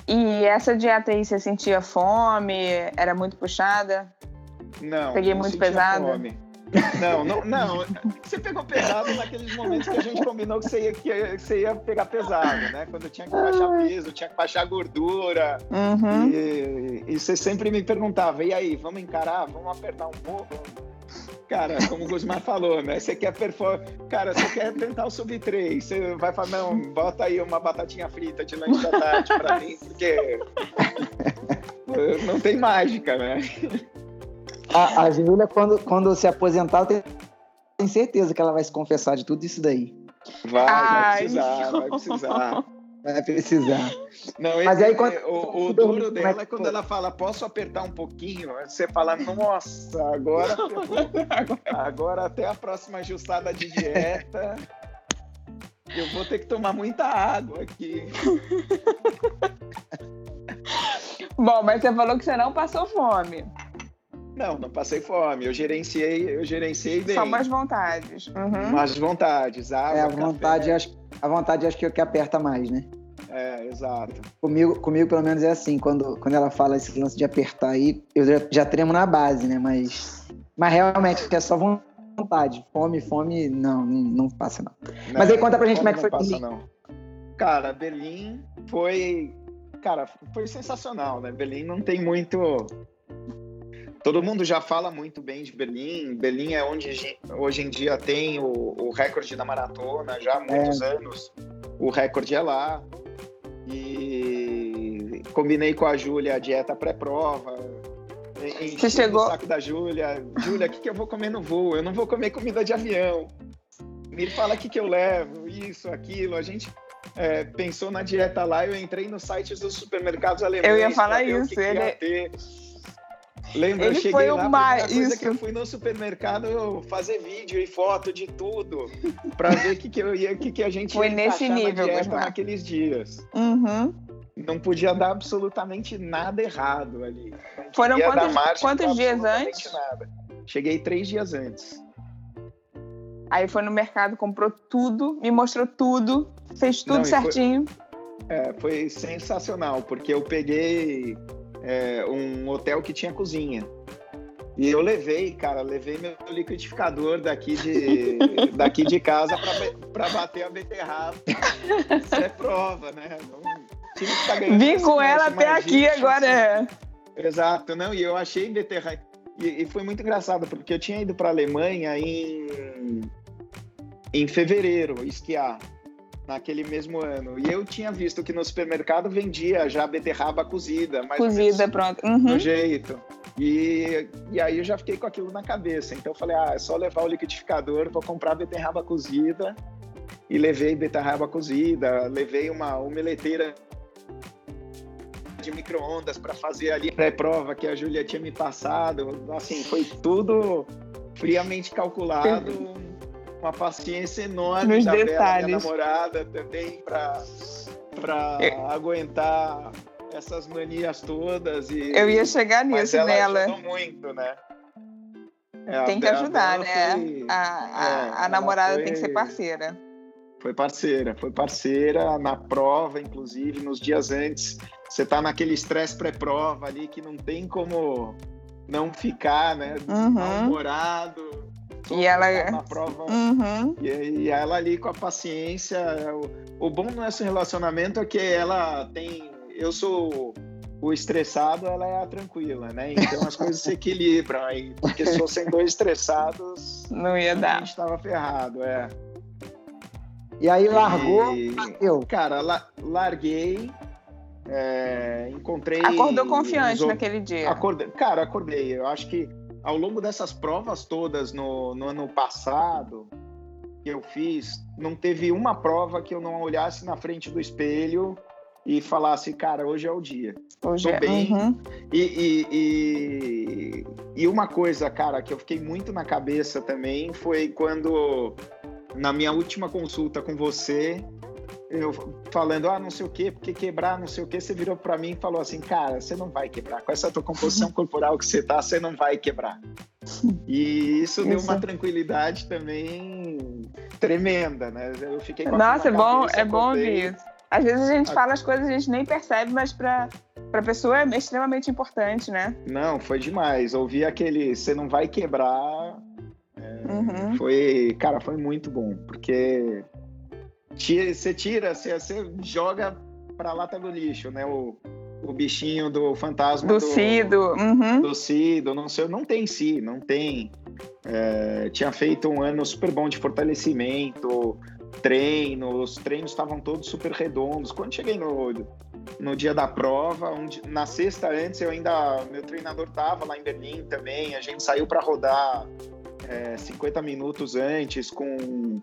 E essa dieta aí, você sentia fome? Era muito puxada? Não. Peguei não muito pesado? Fome. Não, não, não. Você pegou pesado naqueles momentos que a gente combinou que você ia, que você ia pegar pesado, né? Quando tinha que baixar peso, tinha que baixar gordura. Uhum. E, e você sempre me perguntava, e aí, vamos encarar? Vamos apertar um pouco? Cara, como o Gusmar falou, né? Você quer perform... Cara, você quer tentar o sub 3, você vai falar, não, bota aí uma batatinha frita de lanche da tarde pra mim, porque não tem mágica, né? A, a Júlia, quando, quando se aposentar, eu tenho, tenho certeza que ela vai se confessar de tudo isso daí. Vai, vai precisar, vai precisar. Vai precisar. Não, Mas aí, quando, o, o duro dela é quando ela fala, posso apertar um pouquinho? Você fala, nossa, agora, agora até a próxima ajustada de dieta, eu vou ter que tomar muita água aqui. Bom, mas você falou que você não passou fome. Não, não passei fome. Eu gerenciei, eu gerenciei bem. Só mais vontades. Uhum. Mais vontades. Água, é, a vontade, acho, a vontade acho que é o que aperta mais, né? É, exato. Comigo, comigo, pelo menos, é assim. Quando, quando ela fala esse lance de apertar aí, eu já, já tremo na base, né? Mas, mas realmente é só vontade. Fome, fome, não, não, não passa, não. não. Mas aí conta pra gente como é que foi. Passa, não. Cara, Berlim foi. Cara, foi sensacional, né? Berlim não tem muito Todo mundo já fala muito bem de Berlim. Berlim é onde hoje em dia tem o, o recorde da maratona, já há muitos é. anos. O recorde é lá. E combinei com a Júlia a dieta pré-prova. Você chegou. O saco da Júlia. Júlia, o que, que eu vou comer no voo? Eu não vou comer comida de avião. Me fala o que, que eu levo, isso, aquilo. A gente é, pensou na dieta lá. Eu entrei nos sites dos supermercados alemães. Eu ia falar isso. Que ele... Que Lembra, ele eu cheguei foi lá, o mais. Isso. que eu fui no supermercado fazer vídeo e foto de tudo para ver o que, que eu ia, que, que a gente foi ia nesse nível na naqueles dias. Uhum. Não podia dar absolutamente nada errado ali. Foram quantos, quantos dias antes? Nada. Cheguei três dias antes. Aí foi no mercado, comprou tudo, me mostrou tudo, fez tudo Não, certinho. Foi, é, foi sensacional, porque eu peguei é, um hotel que tinha cozinha. E eu levei, cara, levei meu liquidificador daqui de, daqui de casa para bater a beterraba. Isso é prova, né? tá Vim com ela até aqui agora. É. Exato, não, e eu achei beterraba. E, e foi muito engraçado, porque eu tinha ido para a Alemanha em, em fevereiro esquiar naquele mesmo ano. E eu tinha visto que no supermercado vendia já beterraba cozida. Mais cozida, pronto. Uhum. Do jeito. E, e aí eu já fiquei com aquilo na cabeça. Então eu falei, ah, é só levar o liquidificador, vou comprar beterraba cozida. E levei beterraba cozida, levei uma omeleteira de micro-ondas para fazer ali pré-prova que a Júlia tinha me passado. Assim, foi tudo friamente calculado, uma paciência enorme Nos da detalhes. Bela, minha namorada, também para Eu... aguentar essas manias todas. E, Eu ia chegar nisso ela nela. Muito, né? É, tem que ajudar, né? Foi... A, a, é, a namorada foi... tem que ser parceira. Foi parceira, foi parceira na prova, inclusive, nos dias antes. Você tá naquele estresse pré-prova ali que não tem como não ficar, né? Uhum. E ela na prova. Uhum. E, e, ela ali com a paciência. O, o bom no nosso relacionamento é que ela tem. Eu sou o estressado, ela é a tranquila, né? Então as coisas se equilibram aí. Porque se fossem dois estressados. Não ia dar. A gente tava ferrado, é. E aí largou, e, eu. Cara, la, larguei, é, encontrei. Acordou confiante naquele dia. Acordei, cara, acordei. Eu acho que ao longo dessas provas todas no, no ano passado que eu fiz, não teve uma prova que eu não olhasse na frente do espelho e falasse, cara, hoje é o dia. Hoje Tô é. bem. Uhum. E, e, e, e, uma coisa, cara, que eu fiquei muito na cabeça também foi quando na minha última consulta com você, eu falando, ah, não sei o quê, porque quebrar, não sei o quê, você virou para mim e falou assim, cara, você não vai quebrar. Com essa tua composição corporal que você tá, você não vai quebrar. E isso, isso. deu uma tranquilidade também tremenda, né? Eu fiquei com Nossa, é bom, é bom ouvir isso. Às vezes a gente fala as coisas e a gente nem percebe, mas para para pessoa é extremamente importante, né? Não, foi demais. Ouvir aquele, você não vai quebrar, Uhum. Foi, cara, foi muito bom, porque você tira, você, você joga pra lata do lixo, né? O, o bichinho do fantasma do, do Cido, uhum. do Cido, não sei, não tem si, não tem. É, tinha feito um ano super bom de fortalecimento, treino, os treinos estavam todos super redondos. Quando cheguei no, no dia da prova, onde, na sexta antes eu ainda, meu treinador tava lá em Berlim também, a gente saiu para rodar é, 50 minutos antes com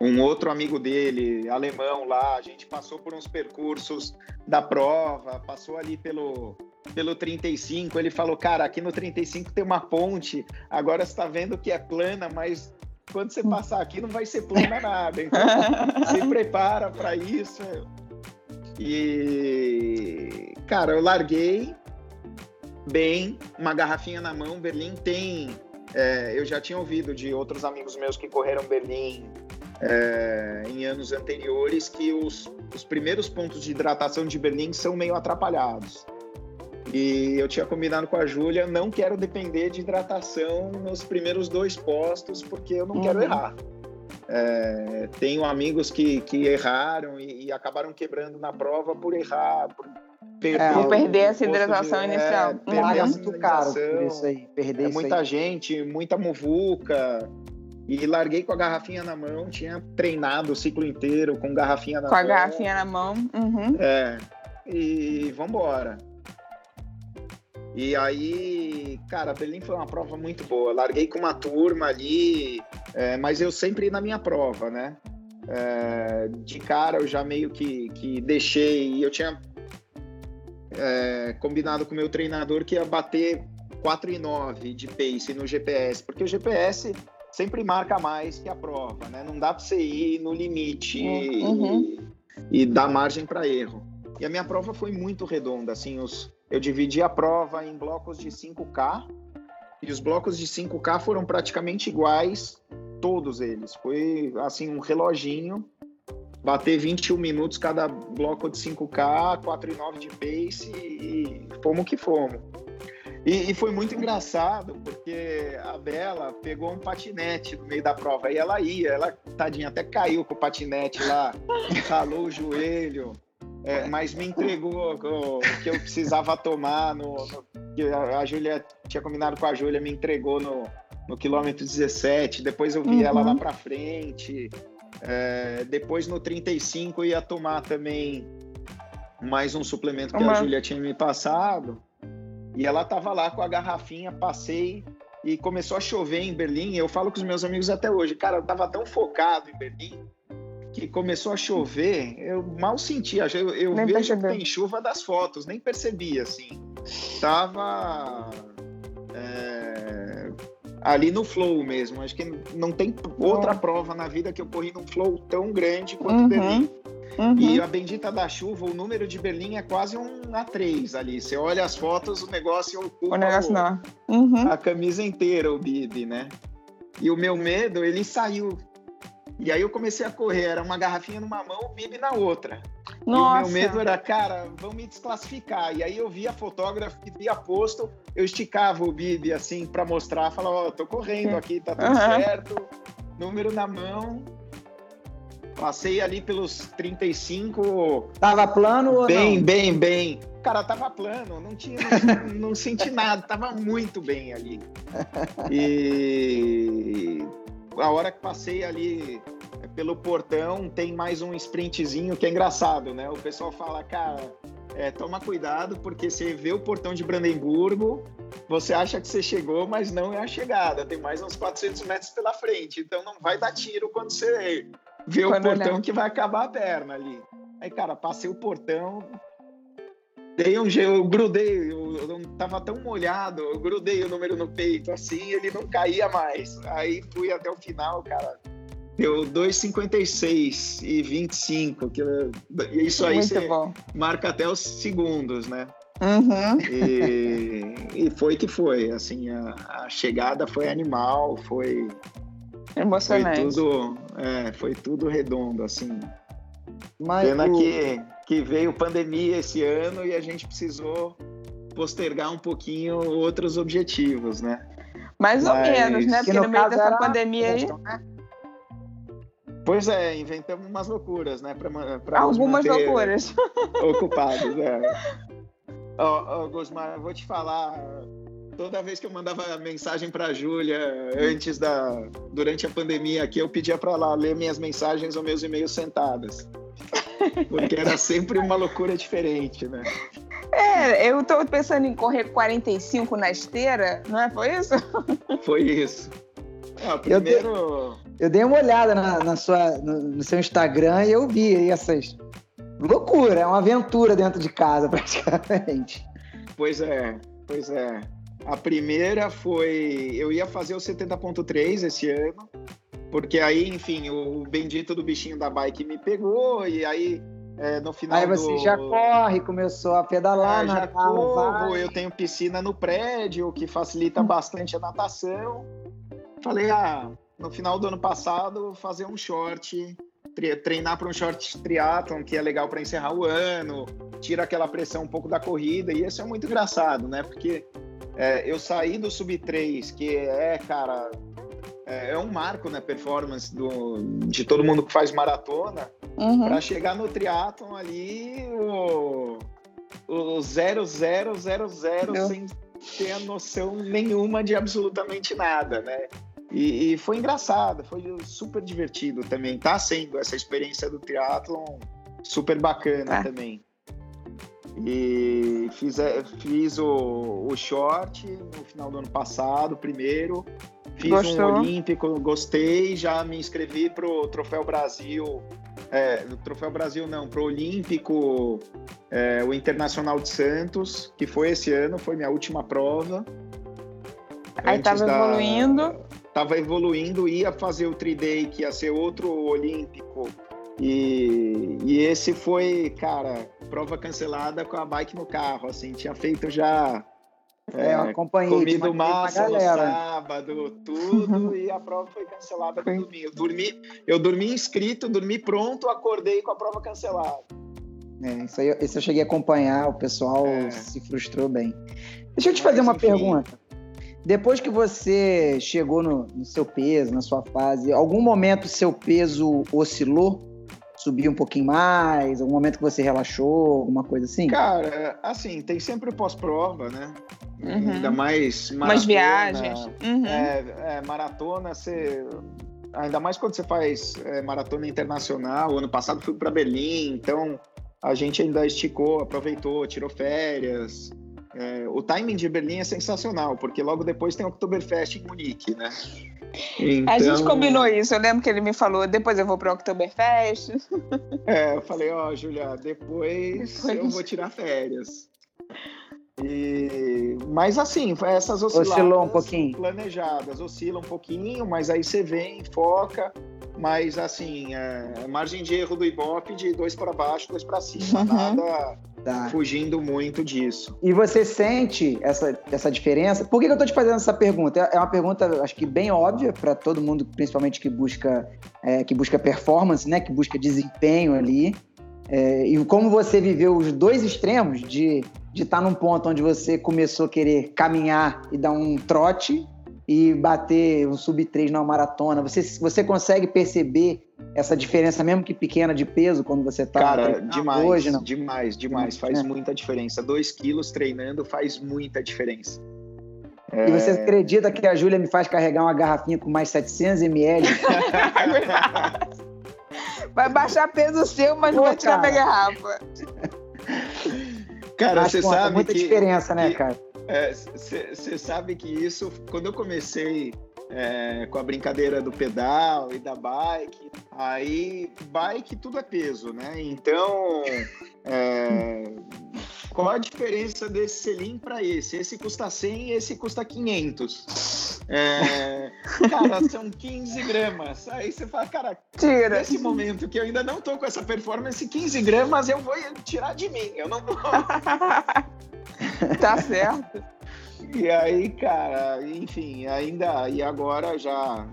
um outro amigo dele, alemão lá. A gente passou por uns percursos da prova, passou ali pelo, pelo 35. Ele falou: Cara, aqui no 35 tem uma ponte, agora você está vendo que é plana, mas quando você passar aqui não vai ser plana nada. Então se prepara para isso. E, cara, eu larguei bem, uma garrafinha na mão. Berlim tem é, eu já tinha ouvido de outros amigos meus que correram Berlim é, em anos anteriores que os, os primeiros pontos de hidratação de Berlim são meio atrapalhados. E eu tinha combinado com a Júlia, não quero depender de hidratação nos primeiros dois postos, porque eu não uhum. quero errar. É, tenho amigos que, que erraram e, e, acabaram quebrando na prova por errar, por perder, é, perder essa hidratação de, inicial. É, é muito caro por isso aí. Perder é muita aí. gente, muita muvuca. E larguei com a garrafinha na mão, tinha treinado o ciclo inteiro com garrafinha na com mão. Com a garrafinha na mão. Uhum. É. E vambora. E aí, cara, Berlim foi uma prova muito boa. Larguei com uma turma ali, é, mas eu sempre na minha prova, né? É, de cara eu já meio que, que deixei. Eu tinha é, combinado com o meu treinador que ia bater 4,9 de pace no GPS, porque o GPS sempre marca mais que a prova, né? Não dá para você ir no limite uhum. e, e dar margem para erro. E a minha prova foi muito redonda, assim, os, eu dividi a prova em blocos de 5K e os blocos de 5K foram praticamente iguais, todos eles. Foi assim um reloginho bater 21 minutos cada bloco de 5K, 4 e 9 de pace e fomos que fomos. E, e, foi muito engraçado, porque a Bela pegou um patinete no meio da prova. E ela ia, ela, tadinha, até caiu com o patinete lá, ralou o joelho. É, mas me entregou o, que eu precisava tomar. No, no a, a Júlia tinha combinado com a Júlia, me entregou no, no quilômetro 17. Depois eu vi uhum. ela lá para frente. É, depois no 35 eu ia tomar também mais um suplemento que Uma... a Júlia tinha me passado. E ela tava lá com a garrafinha, passei e começou a chover em Berlim. Eu falo com os meus amigos até hoje, cara, eu tava tão focado em Berlim que começou a chover, eu mal sentia. Eu, eu vejo percebeu. que tem chuva das fotos, nem percebi, assim. Tava é, ali no flow mesmo. Acho que não tem outra prova na vida que eu corri num flow tão grande quanto uhum. Berlim. Uhum. E a bendita da chuva, o número de Berlim é quase um A3 ali. Você olha as fotos, o negócio ocupa o negócio não. Uhum. a camisa inteira, o Bibi, né? E o meu medo, ele saiu. E aí eu comecei a correr, era uma garrafinha numa mão, o Bibi na outra. Nossa. E o meu medo era, cara, vão me desclassificar. E aí eu via fotógrafo que via posto, eu esticava o Bibi assim para mostrar, falava, ó, oh, tô correndo aqui, tá tudo uhum. certo, número na mão. Passei ali pelos 35. Tava plano bem, ou não? Bem, bem, Cara, tava plano, não tinha, não, não senti nada, tava muito bem ali. E a hora que passei ali pelo portão, tem mais um sprintzinho que é engraçado, né? O pessoal fala, cara, é, toma cuidado, porque você vê o portão de Brandemburgo, você acha que você chegou, mas não é a chegada, tem mais uns 400 metros pela frente, então não vai dar tiro quando você ver o portão que vai acabar a perna ali. Aí, cara, passei o portão, dei um eu grudei, eu, eu não tava tão molhado, eu grudei o número no peito, assim, ele não caía mais. Aí fui até o final, cara. Deu 2,56 e 25. Que, isso aí você marca até os segundos, né? Uhum. E, e, foi que foi, assim, a, a chegada foi animal, foi Emocionante. Foi tudo, é, foi tudo redondo, assim. Mas Pena o... que, que veio pandemia esse ano e a gente precisou postergar um pouquinho outros objetivos, né? Mais ou Mas... menos, né? Porque no, no meio dessa era... pandemia aí. Pois é, inventamos umas loucuras, né? Pra, pra Algumas loucuras. Ocupados, é. Ó, oh, oh, Gosmar, eu vou te falar toda vez que eu mandava mensagem para a Júlia antes da durante a pandemia aqui, eu pedia para ela ler minhas mensagens ou meus e-mails sentadas. Porque era sempre uma loucura diferente, né? É, eu tô pensando em correr 45 na esteira, não é? Foi isso? Foi isso. É, primeiro... eu, dei, eu dei uma olhada na, na sua, no, no, seu Instagram e eu vi essas. Loucura, é uma aventura dentro de casa, praticamente. Pois é, pois é. A primeira foi. Eu ia fazer o 70.3 esse ano, porque aí, enfim, o bendito do bichinho da bike me pegou, e aí é, no final. Aí você do... já corre, começou a pedalar, é, já corro, eu tenho piscina no prédio, o que facilita bastante a natação. Falei, ah, no final do ano passado, fazer um short, treinar para um short triatlon, que é legal para encerrar o ano, tira aquela pressão um pouco da corrida, e isso é muito engraçado, né? Porque é, eu saí do Sub 3, que é, cara, é, é um marco na performance do, de todo mundo que faz maratona, uhum. para chegar no triatlon ali, o, o 0000 sem ter a noção nenhuma de absolutamente nada, né? E, e, foi engraçado, foi super divertido também. Tá sendo essa experiência do triatlon super bacana é. também. E fiz, é, fiz o, o short no final do ano passado, primeiro. Fiz Gostou? um olímpico, gostei, já me inscrevi pro Troféu Brasil. É, Troféu Brasil não, pro Olímpico, é, o Internacional de Santos, que foi esse ano, foi minha última prova. Aí estava da... evoluindo. Tava evoluindo, ia fazer o 3-day, que ia ser outro Olímpico e, e esse foi, cara, prova cancelada com a bike no carro, assim, tinha feito já é, é comido massa no sábado, tudo, e a prova foi cancelada no domingo. Eu dormi, eu dormi inscrito, dormi pronto, acordei com a prova cancelada. É, isso aí isso eu cheguei a acompanhar, o pessoal é. se frustrou bem. Deixa eu te fazer Mas, uma enfim. pergunta. Depois que você chegou no, no, seu peso, na sua fase, algum momento seu peso oscilou? Subiu um pouquinho mais? Algum momento que você relaxou? Alguma coisa assim? Cara, assim, tem sempre pós-prova, né? Uhum. Ainda mais maratona. Umas viagens. Uhum. É, é, maratona, você ainda mais quando você faz é, maratona internacional. Ano passado fui para Berlim, então a gente ainda esticou, aproveitou, tirou férias. É, o timing de Berlim é sensacional, porque logo depois tem o Oktoberfest em Munique, né? Então... A gente combinou isso, eu lembro que ele me falou, depois eu vou para o Oktoberfest. É, eu falei, ó, oh, Julia, depois, depois eu vou tirar férias. E... Mas assim, essas osciladas Oscilou um pouquinho. planejadas, oscilam um pouquinho, mas aí você vem, foca, mas assim, é, margem de erro do Ibope de dois para baixo, dois para cima, uhum. nada tá. fugindo muito disso. E você sente essa, essa diferença? Por que, que eu estou te fazendo essa pergunta? É uma pergunta, acho que bem óbvia para todo mundo, principalmente que busca, é, que busca performance, né? Que busca desempenho ali. É, e como você viveu os dois extremos de de estar tá num ponto onde você começou a querer caminhar e dar um trote e bater um sub 3 na maratona. Você, você consegue perceber essa diferença, mesmo que pequena, de peso quando você está Cara, demais, hoje, não? demais, demais. Faz é. muita diferença. 2 quilos treinando faz muita diferença. É... E você acredita que a Júlia me faz carregar uma garrafinha com mais 700 ml? vai baixar peso seu, mas Pô, não vai tirar minha garrafa. Cara, você sabe muita que, diferença, né, cara? Você é, sabe que isso, quando eu comecei é, com a brincadeira do pedal e da bike, aí bike tudo é peso, né? Então, é, qual a diferença desse selim para esse? Esse custa 100 e esse custa 500. É, cara, são 15 gramas. Aí você fala, cara, Tira. nesse momento que eu ainda não tô com essa performance, 15 gramas eu vou tirar de mim. Eu não vou. tá certo. E aí, cara, enfim, ainda. E agora já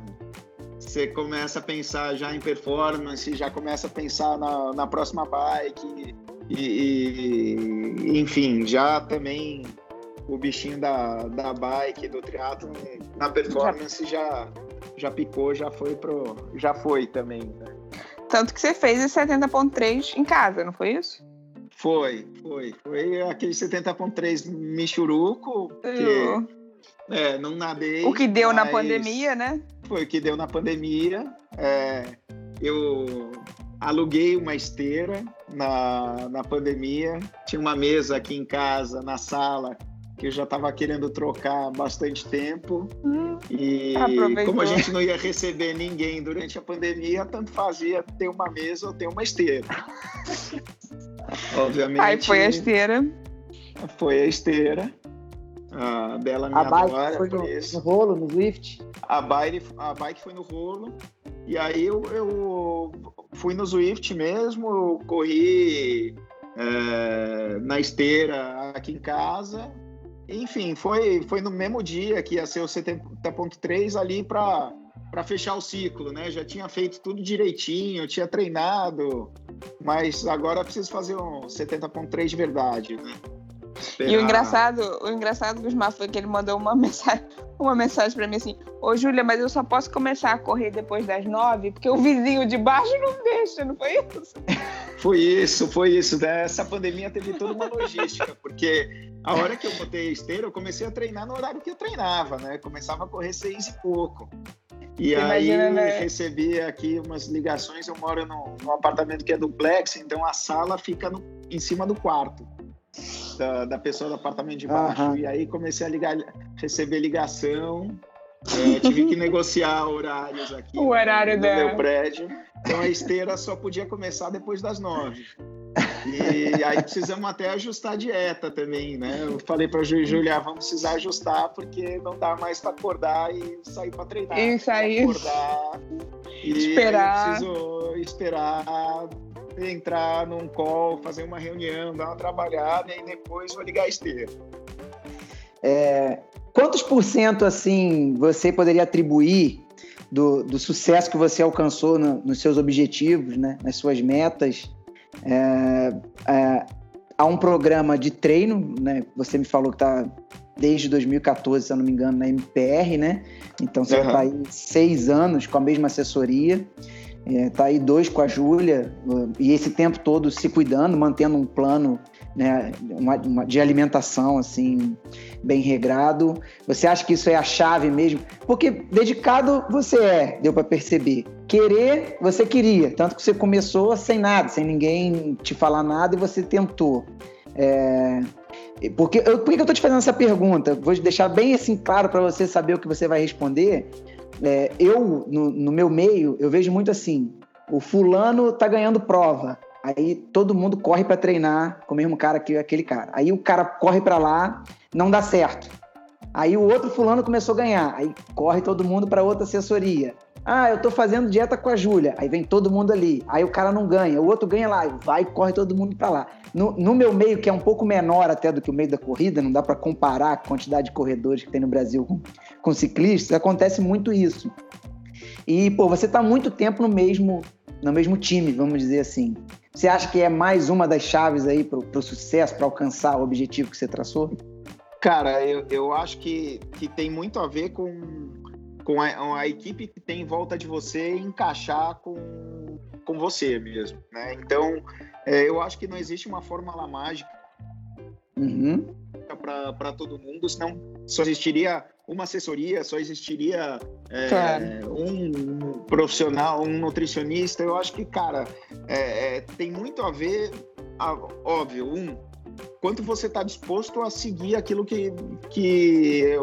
você começa a pensar já em performance, já começa a pensar na, na próxima bike. E, e, enfim, já também o bichinho da, da bike, do triatlo na performance já, já picou, já foi pro. Já foi também, né? Tanto que você fez esse 70.3 em casa, não foi isso? Foi, foi. Foi aquele 70.3 Michuruco, que é, não nadei. O que deu na pandemia, né? Foi o que deu na pandemia. É, eu aluguei uma esteira na, na pandemia. Tinha uma mesa aqui em casa, na sala, que eu já estava querendo trocar há bastante tempo. Hum, e aproveitou. como a gente não ia receber ninguém durante a pandemia, tanto fazia ter uma mesa ou ter uma esteira. Obviamente. Aí foi a esteira. Foi a esteira. A Bela me a adora foi no, no, rolo, no Swift? A bike, a bike foi no rolo. E aí eu, eu fui no Swift mesmo, corri é, na esteira aqui em casa. Enfim, foi, foi no mesmo dia que ia ser o 70.3 ali para para fechar o ciclo, né? Já tinha feito tudo direitinho, tinha treinado, mas agora preciso fazer um 70.3 de verdade, né? Esperar... E o engraçado, o engraçado do Gusmar foi que ele mandou uma mensagem, uma mensagem para mim assim: Ô Júlia, mas eu só posso começar a correr depois das nove, porque o vizinho de baixo não deixa, não foi isso? Foi isso, foi isso. Essa pandemia teve toda uma logística, porque a hora que eu botei a esteira, eu comecei a treinar no horário que eu treinava, né? Começava a correr seis e pouco. E Você aí imagina, né? recebi aqui umas ligações. Eu moro num, num, apartamento que é duplex, então a sala fica no, em cima do quarto da, da pessoa do apartamento de baixo. Uhum. E aí comecei a ligar, receber ligação. É, tive que negociar horários aqui o horário no, no meu prédio. Então a esteira só podia começar depois das nove. E aí precisamos até ajustar a dieta também, né? Eu falei para Julia, vamos precisar ajustar porque não dá mais para acordar e sair para treinar. E sair. Acordar. E esperar. preciso esperar entrar num call, fazer uma reunião, dar uma trabalhada e depois vou ligar a esteira. É, quantos por cento, assim, você poderia atribuir do, do sucesso que você alcançou no, nos seus objetivos, né, nas suas metas, É, é, há um programa de treino, né? Você me falou que está desde 2014, se eu não me engano, na MPR, né? Então você está uhum. aí seis anos com a mesma assessoria. Está é, aí dois com a Júlia, e esse tempo todo se cuidando, mantendo um plano né, uma, uma, de alimentação assim bem regrado. Você acha que isso é a chave mesmo? Porque dedicado você é, deu para perceber. Querer, você queria, tanto que você começou sem nada, sem ninguém te falar nada e você tentou. É, porque eu, por que eu estou te fazendo essa pergunta? Vou deixar bem assim claro para você saber o que você vai responder. É, eu, no, no meu meio, eu vejo muito assim: o fulano tá ganhando prova. Aí todo mundo corre para treinar com o mesmo cara que aquele cara. Aí o cara corre para lá, não dá certo. Aí o outro fulano começou a ganhar. Aí corre todo mundo para outra assessoria. Ah, eu tô fazendo dieta com a Júlia. Aí vem todo mundo ali. Aí o cara não ganha, o outro ganha lá. Vai e corre todo mundo para lá. No, no, meu meio, que é um pouco menor até do que o meio da corrida, não dá para comparar a quantidade de corredores que tem no Brasil com, com ciclistas, acontece muito isso. E, pô, você tá muito tempo no mesmo, no mesmo time, vamos dizer assim. Você acha que é mais uma das chaves aí para o sucesso, para alcançar o objetivo que você traçou? Cara, eu, eu acho que, que tem muito a ver com, com a, a equipe que tem em volta de você encaixar com, com você mesmo, né? Então, é, eu acho que não existe uma fórmula mágica uhum. para todo mundo, senão só existiria uma assessoria, só existiria é, claro. um profissional, um nutricionista. Eu acho que, cara, é, é, tem muito a ver, óbvio, um, quanto você está disposto a seguir aquilo que, que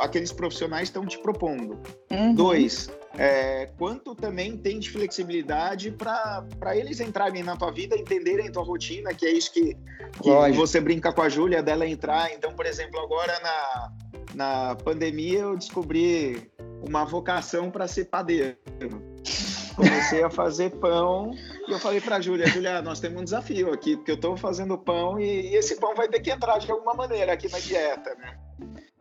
aqueles profissionais estão te propondo. Uhum. Dois, é, quanto também tem de flexibilidade para eles entrarem na tua vida, entenderem tua rotina, que é isso que, que você brinca com a Júlia, dela entrar. Então, por exemplo, agora na, na pandemia eu descobri uma vocação para ser padeiro. Comecei a fazer pão e eu falei para a Júlia, Júlia, nós temos um desafio aqui, porque eu estou fazendo pão e, esse pão vai ter que entrar de alguma maneira aqui na dieta, né?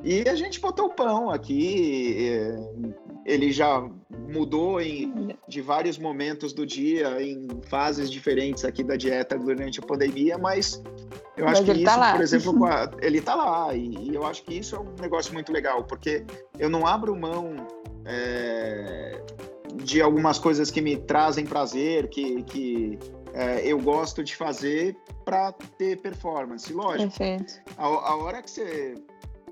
E a gente botou o pão aqui, ele já mudou em, de vários momentos do dia, em fases diferentes aqui da dieta durante a pandemia, mas eu acho mas que tá isso, tá por exemplo, a, ele está lá, e, e, eu acho que isso é um negócio muito legal, porque eu não abro mão é, de algumas coisas que me trazem prazer, que, que é, eu gosto de fazer para ter performance. Lógico, Perfeito. A, a hora que você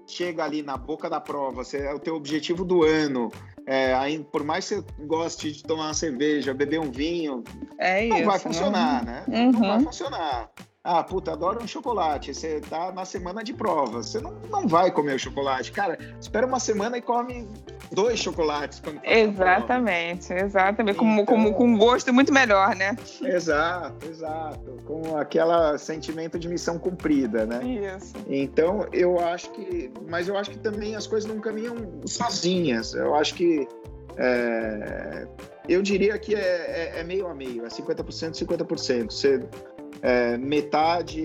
chega ali na boca da prova, você é o teu objetivo do ano, é, aí, por mais que você goste de tomar uma cerveja, beber um vinho, é não vai funcionar, né? Uhum. Não vai uhum. funcionar. Ah, puta, adoro um chocolate. Você tá na semana de prova. Você não, não vai comer o chocolate. Cara, espera uma semana e come dois chocolates. Tá exatamente, exatamente. Então, com, com, com gosto muito melhor, né? Exato, exato. Com aquele sentimento de missão cumprida, né? Isso. Então, eu acho que. Mas eu acho que também as coisas não caminham sozinhas. Eu acho que. É, eu diria que é, é, é meio a meio, é 50%, 50%. Você é, metade,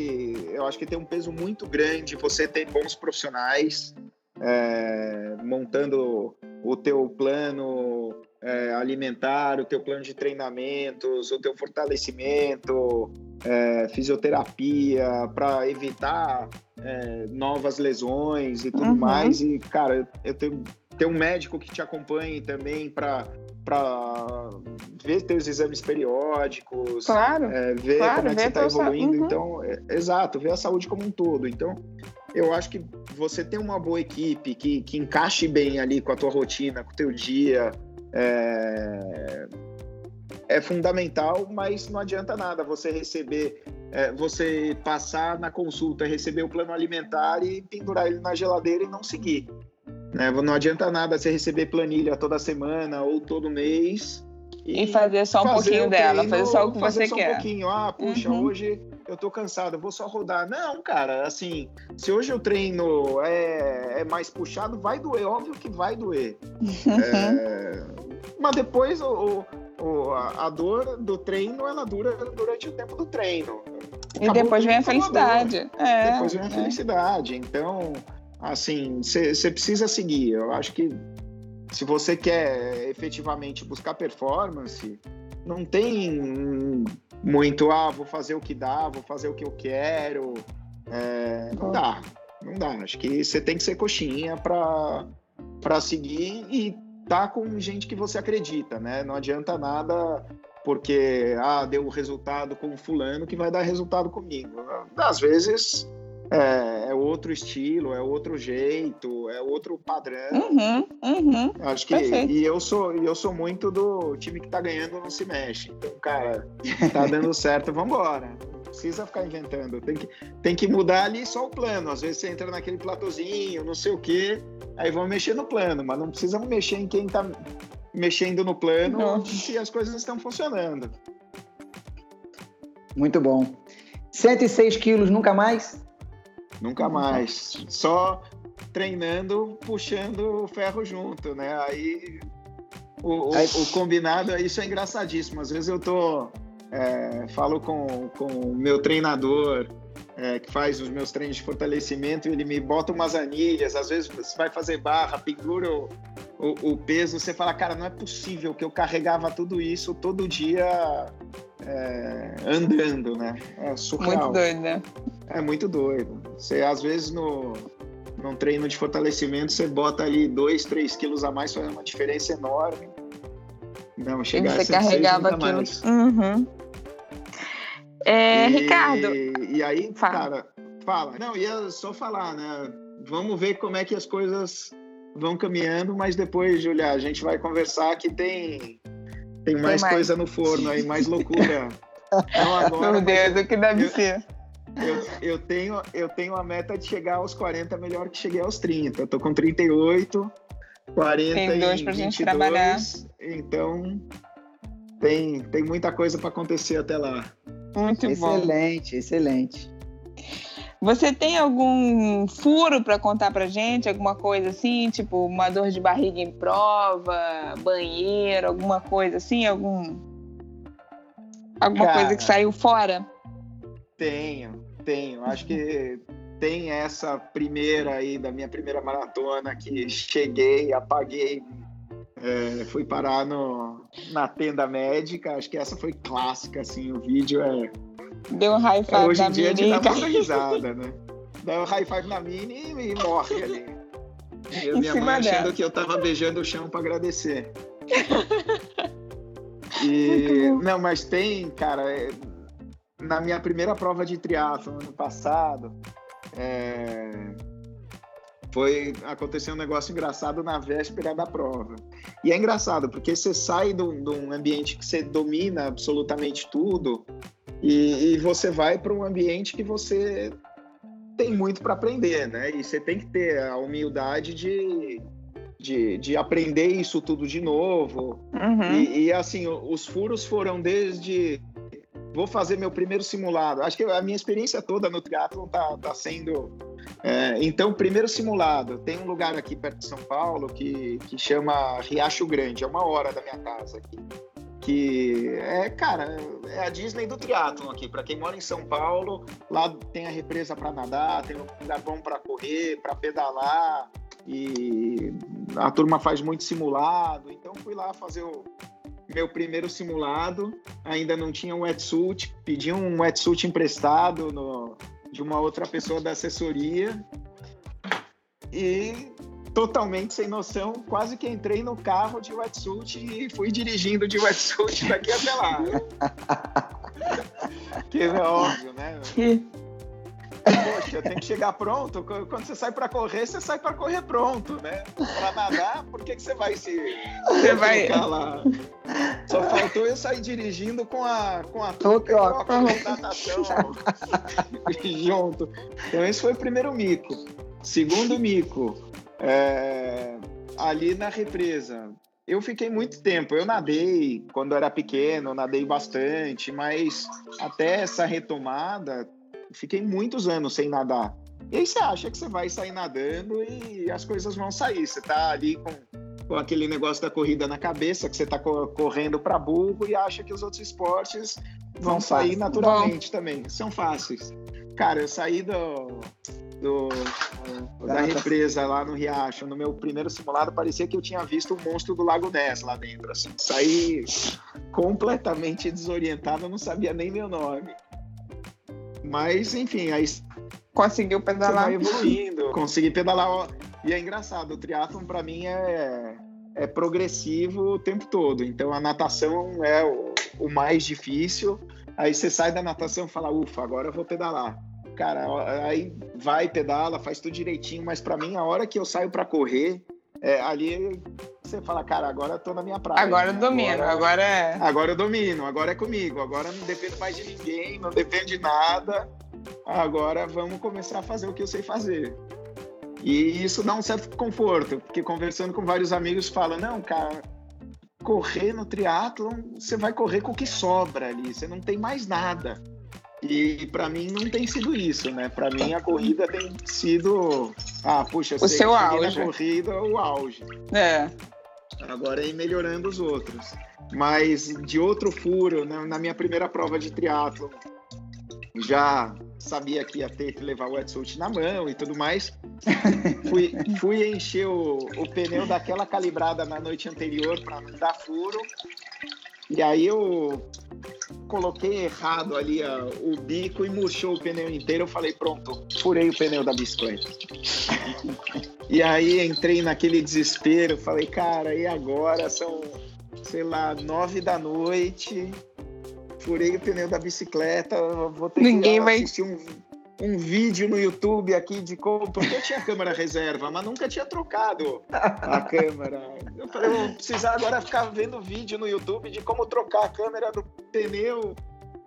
eu acho que tem um peso muito grande você ter bons profissionais é, montando o teu plano é, alimentar, o teu plano de treinamentos, o teu fortalecimento, é, fisioterapia para evitar é, novas lesões e tudo uhum. mais. E, cara, eu tenho, ter um médico que te acompanhe também para para ver teus exames periódicos, claro, é, ver claro, como é que você está evoluindo. Uhum. Então, é, exato, ver a saúde como um todo. Então, eu acho que você ter uma boa equipe que, que encaixe bem ali com a tua rotina, com o teu dia, é, é fundamental, mas não adianta nada você receber, é, você passar na consulta, receber o plano alimentar e pendurar ele na geladeira e não seguir. Né? Não adianta nada você receber planilha toda semana ou todo mês. E, e fazer só um fazer pouquinho dela, fazer só o que você só quer. um pouquinho. Ah, puxa, uhum. hoje eu tô cansado, eu vou só rodar. Não, cara, assim, se hoje o treino é, é mais puxado, vai doer, óbvio que vai doer. é, mas depois o, o, a, dor do treino, ela dura durante o tempo do treino. E depois vem a felicidade. É, depois vem a é. felicidade. Então, assim, você precisa seguir. Eu acho que se você quer efetivamente buscar performance, não tem muito, ah, vou fazer o que dá, vou fazer o que eu quero. É, não dá, não dá. Acho que você tem que ser coxinha para seguir e tá com gente que você acredita, né? Não adianta nada porque ah, deu resultado com fulano que vai dar resultado comigo. Às vezes é, é, outro estilo, é outro jeito, é outro padrão. Uhum, uhum, Acho que perfeito. e eu sou eu sou muito do time que tá ganhando não se mexe. Então, cara, tá dando certo, vamos embora. Não precisa ficar inventando. Tem que, tem que mudar ali só o plano. Às vezes você entra naquele platôzinho, não sei o quê, aí vão mexer no plano, mas não precisa mexer em quem tá mexendo no plano não. se as coisas estão funcionando. Muito bom. 106 quilos nunca mais? Nunca mais. Só treinando, puxando o ferro junto, né? Aí o, o, o combinado, isso é engraçadíssimo. Às vezes eu tô. É, falo com o meu treinador, é, que faz os meus treinos de fortalecimento, ele me bota umas anilhas, às vezes você vai fazer barra, pendura o, o, o, peso, você fala, cara, não é possível que eu carregava tudo isso todo dia é, andando, né? É surreal. Muito doido, né? É muito doido. Você, às vezes, no, num treino de fortalecimento, você bota ali 2, 3 quilos a mais, faz uma diferença enorme. Não, chegar e você carregava aquilo. Uhum. É, e, Ricardo. E aí, fala. cara, fala. Não, ia só falar, né? Vamos ver como é que as coisas vão caminhando, mas depois, Julia, a gente vai conversar que tem, tem mais, mais. coisa no forno aí, mais loucura. Não agora, Meu Deus, o que deve eu, ser. Eu, eu, tenho, eu tenho a meta de chegar aos 40 melhor que cheguei aos 30. Eu tô com 38, 40 tem dois e pra 22, gente trabalhar. Então tem, tem muita coisa para acontecer até lá. Muito excelente, bom. Excelente, excelente. Você tem algum furo para contar pra gente? Alguma coisa assim, tipo uma dor de barriga em prova, banheiro, alguma coisa assim, algum alguma Cara, coisa que saiu fora? Tenho, tenho. Acho que tem essa primeira aí da minha primeira maratona que cheguei, apaguei, é, fui parar no, na tenda médica. Acho que essa foi clássica, assim. O vídeo é Deu um high five Hoje em dia a gente dá muita risada, né? Dá um high five na mini e, morre ali. E minha mãe achando dela. que eu tava beijando o chão para agradecer. E, não, mas tem, cara, é, na minha primeira prova de triatlo ano passado, é, foi acontecer um negócio engraçado na véspera da prova. E é engraçado, porque você sai de um ambiente que você domina absolutamente tudo e, e você vai para um ambiente que você tem muito para aprender, né? E você tem que ter a humildade de, de, de aprender isso tudo de novo. Uhum. E, e, assim, os furos foram desde vou fazer meu primeiro simulado. Acho que a minha experiência toda no triatlo tá, tá sendo é, então, primeiro simulado, tem um lugar aqui perto de São Paulo que, que chama Riacho Grande, é uma hora da minha casa aqui que é, cara, é a Disney do triatlon aqui. Para quem mora em São Paulo, lá tem a represa para nadar, tem um lugar bom para correr, para pedalar e a turma faz muito simulado. Então fui lá fazer o meu primeiro simulado. Ainda não tinha um wetsuit, pedi um wetsuit emprestado no, de uma outra pessoa da assessoria e totalmente sem noção, quase que entrei no carro de wetsuit e fui dirigindo de wetsuit daqui até lá. que é óbvio, né? Poxa, tem que chegar pronto. Quando você sai para correr, você sai para correr pronto, né? Para nadar, por que, que você vai se você vai lá? Só faltou eu sair dirigindo com a com a touca da natação junto. Então esse foi o primeiro mico. Segundo mico, é, ali na represa. Eu fiquei muito tempo. Eu nadei quando era pequeno, nadei bastante, mas até essa retomada, fiquei muitos anos sem nadar. E aí você acha que você vai sair nadando e as coisas vão sair. Você tá ali com, com aquele negócio da corrida na cabeça, que você tá correndo para burro e acha que os outros esportes vão sair naturalmente Bom. também. São fáceis. Cara, eu saí do, do, da represa lá no Riacho. No meu primeiro simulado, parecia que eu tinha visto o monstro do Lago Ness lá dentro. Assim. Saí completamente desorientado, não sabia nem meu nome. Mas, enfim, aí. Conseguiu pedalar. Você vai evoluindo. Consegui pedalar. E é engraçado, o triatlon para mim é, é progressivo o tempo todo. Então a natação é o, o mais difícil. Aí você sai da natação e fala, ufa, agora eu vou pedalar cara, aí vai, pedala, faz tudo direitinho, mas para mim, a hora que eu saio para correr, é, ali você fala, cara, agora eu tô na minha praia. Agora eu domino, agora, agora é. Agora eu domino, agora é comigo, agora não dependo mais de ninguém, não dependo de nada. Agora vamos começar a fazer o que eu sei fazer. E isso dá um certo conforto, porque conversando com vários amigos fala, não, cara, correr no triatlon, você vai correr com o que sobra ali, você não tem mais nada. E para mim não tem sido isso, né? Para mim a corrida tem sido, ah, puxa, o seu auge. na corrida o auge. É. Agora é ir melhorando os outros. Mas de outro furo, né? na minha primeira prova de triatlo, já sabia que ia ter que levar o wetsuit na mão e tudo mais. fui, fui encher o, o pneu daquela calibrada na noite anterior para não dar furo. E aí eu coloquei errado ali a, o bico e murchou o pneu inteiro. Eu falei, pronto, furei o pneu da bicicleta. e aí entrei naquele desespero. Falei, cara, e agora? São, sei lá, nove da noite. Furei o pneu da bicicleta. Vou ter Ninguém que vai... assistir um um vídeo no YouTube aqui de como. Porque eu tinha câmera reserva, mas nunca tinha trocado a câmera. Eu falei, vou precisar agora ficar vendo vídeo no YouTube de como trocar a câmera do pneu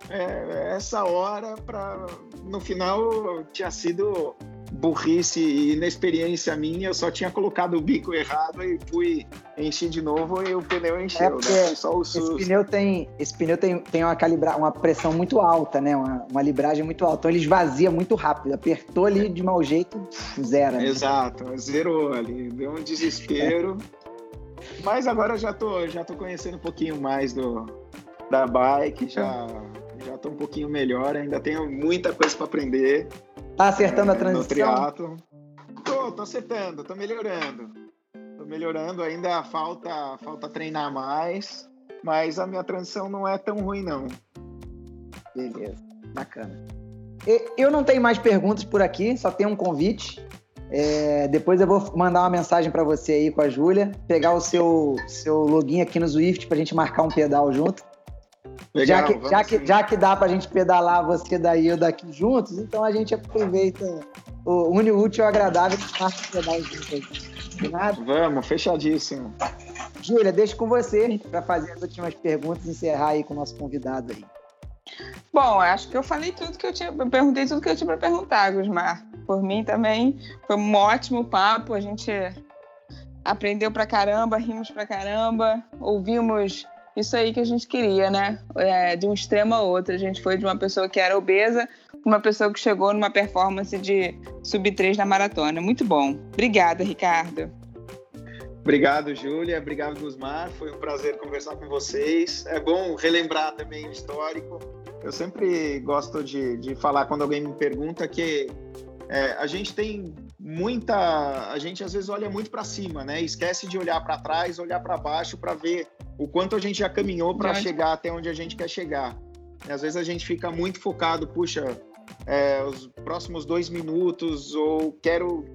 é, essa hora para no final tinha sido burrice e inexperiência minha, eu só tinha colocado o bico errado e fui enchi de novo e o pneu encheu, é né? Só o esse pneu tem, esse pneu tem, tem uma calibra, uma pressão muito alta, né? Uma, uma libragem muito alta. Então ele esvazia muito rápido. Apertou ali de mau jeito, zero. Né? Exato, zerou ali, deu um desespero. Mas agora eu já tô, já tô conhecendo um pouquinho mais do da bike, já já tô um pouquinho melhor, ainda tenho muita coisa para aprender. Tá acertando a transição? No triatlo. Tô, tô acertando, tô melhorando. Tô melhorando, ainda falta, falta treinar mais, mas a minha transição não é tão ruim, não. Beleza, bacana. Eu não tenho mais perguntas por aqui, só tenho um convite. É, depois eu vou mandar uma mensagem para você aí com a Júlia, pegar o seu, seu login aqui no Zwift para a gente marcar um pedal junto. Legal, já, que, já, que, já que dá pra gente pedalar você daí e eu daqui juntos, então a gente aproveita o une útil e agradável que marca pedal juntos. Vamos, fechadíssimo. Júlia, deixa com você para fazer as últimas perguntas e encerrar aí com o nosso convidado aí. Bom, acho que eu falei tudo que eu tinha, eu perguntei tudo que eu tinha para perguntar, Gusmar. Por mim também foi um ótimo papo, a gente aprendeu pra caramba, rimos pra caramba, ouvimos isso aí que a gente queria, né? É, de um extremo a outro. A gente foi de uma pessoa que era obesa para uma pessoa que chegou numa performance de sub 3 na maratona. Muito bom. Obrigada, Ricardo. Obrigado, Júlia. Obrigado, Gusmar. Foi um prazer conversar com vocês. É bom relembrar também o histórico. Eu sempre gosto de, de falar quando alguém me pergunta que é, a gente tem muita. A gente às vezes olha muito para cima, né? Esquece de olhar para trás, olhar para baixo para ver o quanto a gente já caminhou para chegar até onde a gente quer chegar. E às vezes a gente fica muito focado, puxa, é, os próximos dois minutos, ou quero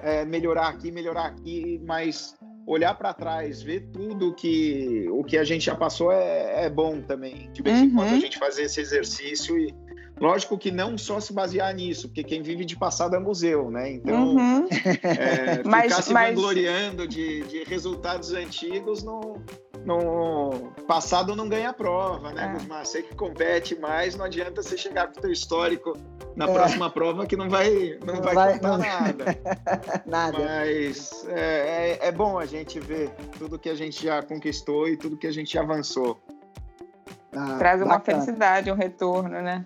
é, melhorar aqui, melhorar aqui, mas olhar para trás, ver tudo que o que a gente já passou é, é bom também. De vez em quando a uhum. gente fazer esse exercício e Lógico que não só se basear nisso, porque quem vive de passado é museu, né? Então, uhum. é, ficar mas, se mas... vangloriando de, de resultados antigos no, no passado não ganha prova, né, é. Você que compete mais, não adianta você chegar com o teu histórico na é. próxima prova que não vai, não, não vai, vai contar não... nada. nada. Mas é, é, é bom a gente ver tudo que a gente já conquistou e tudo que a gente avançou. Ah, Traz uma bacana. felicidade, um retorno, né?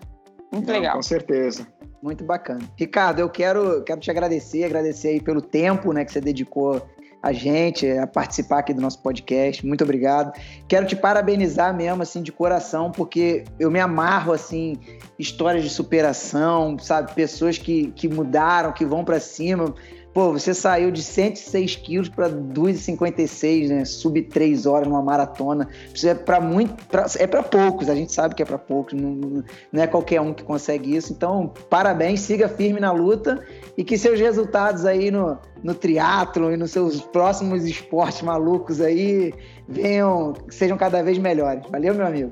Muito Não, legal. Com certeza. Muito bacana. Ricardo, eu quero, quero te agradecer, agradecer aí pelo tempo né, que você dedicou a gente, a participar aqui do nosso podcast. Muito obrigado. Quero te parabenizar mesmo, assim, de coração, porque eu me amarro, assim, histórias de superação, sabe? Pessoas que, que mudaram, que vão para cima. Pô, você saiu de 106 quilos para 2,56, né? Sub 3 horas numa maratona. Isso é para muito. Pra, é para poucos, a gente sabe que é para poucos, não, não é qualquer um que consegue isso. Então, parabéns, siga firme na luta e que seus resultados aí no, no triatlo e nos seus próximos esportes malucos aí venham, sejam cada vez melhores. Valeu, meu amigo.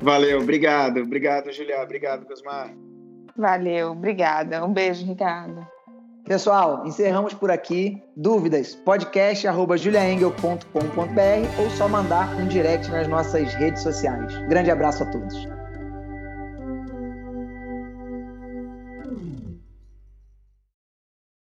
Valeu, obrigado. Obrigado, Julia. Obrigado, Cosmar. Valeu, obrigada. Um beijo, Ricardo. Pessoal, encerramos por aqui. Dúvidas? podcast.juliaengel.com.br ou só mandar um direct nas nossas redes sociais. Grande abraço a todos.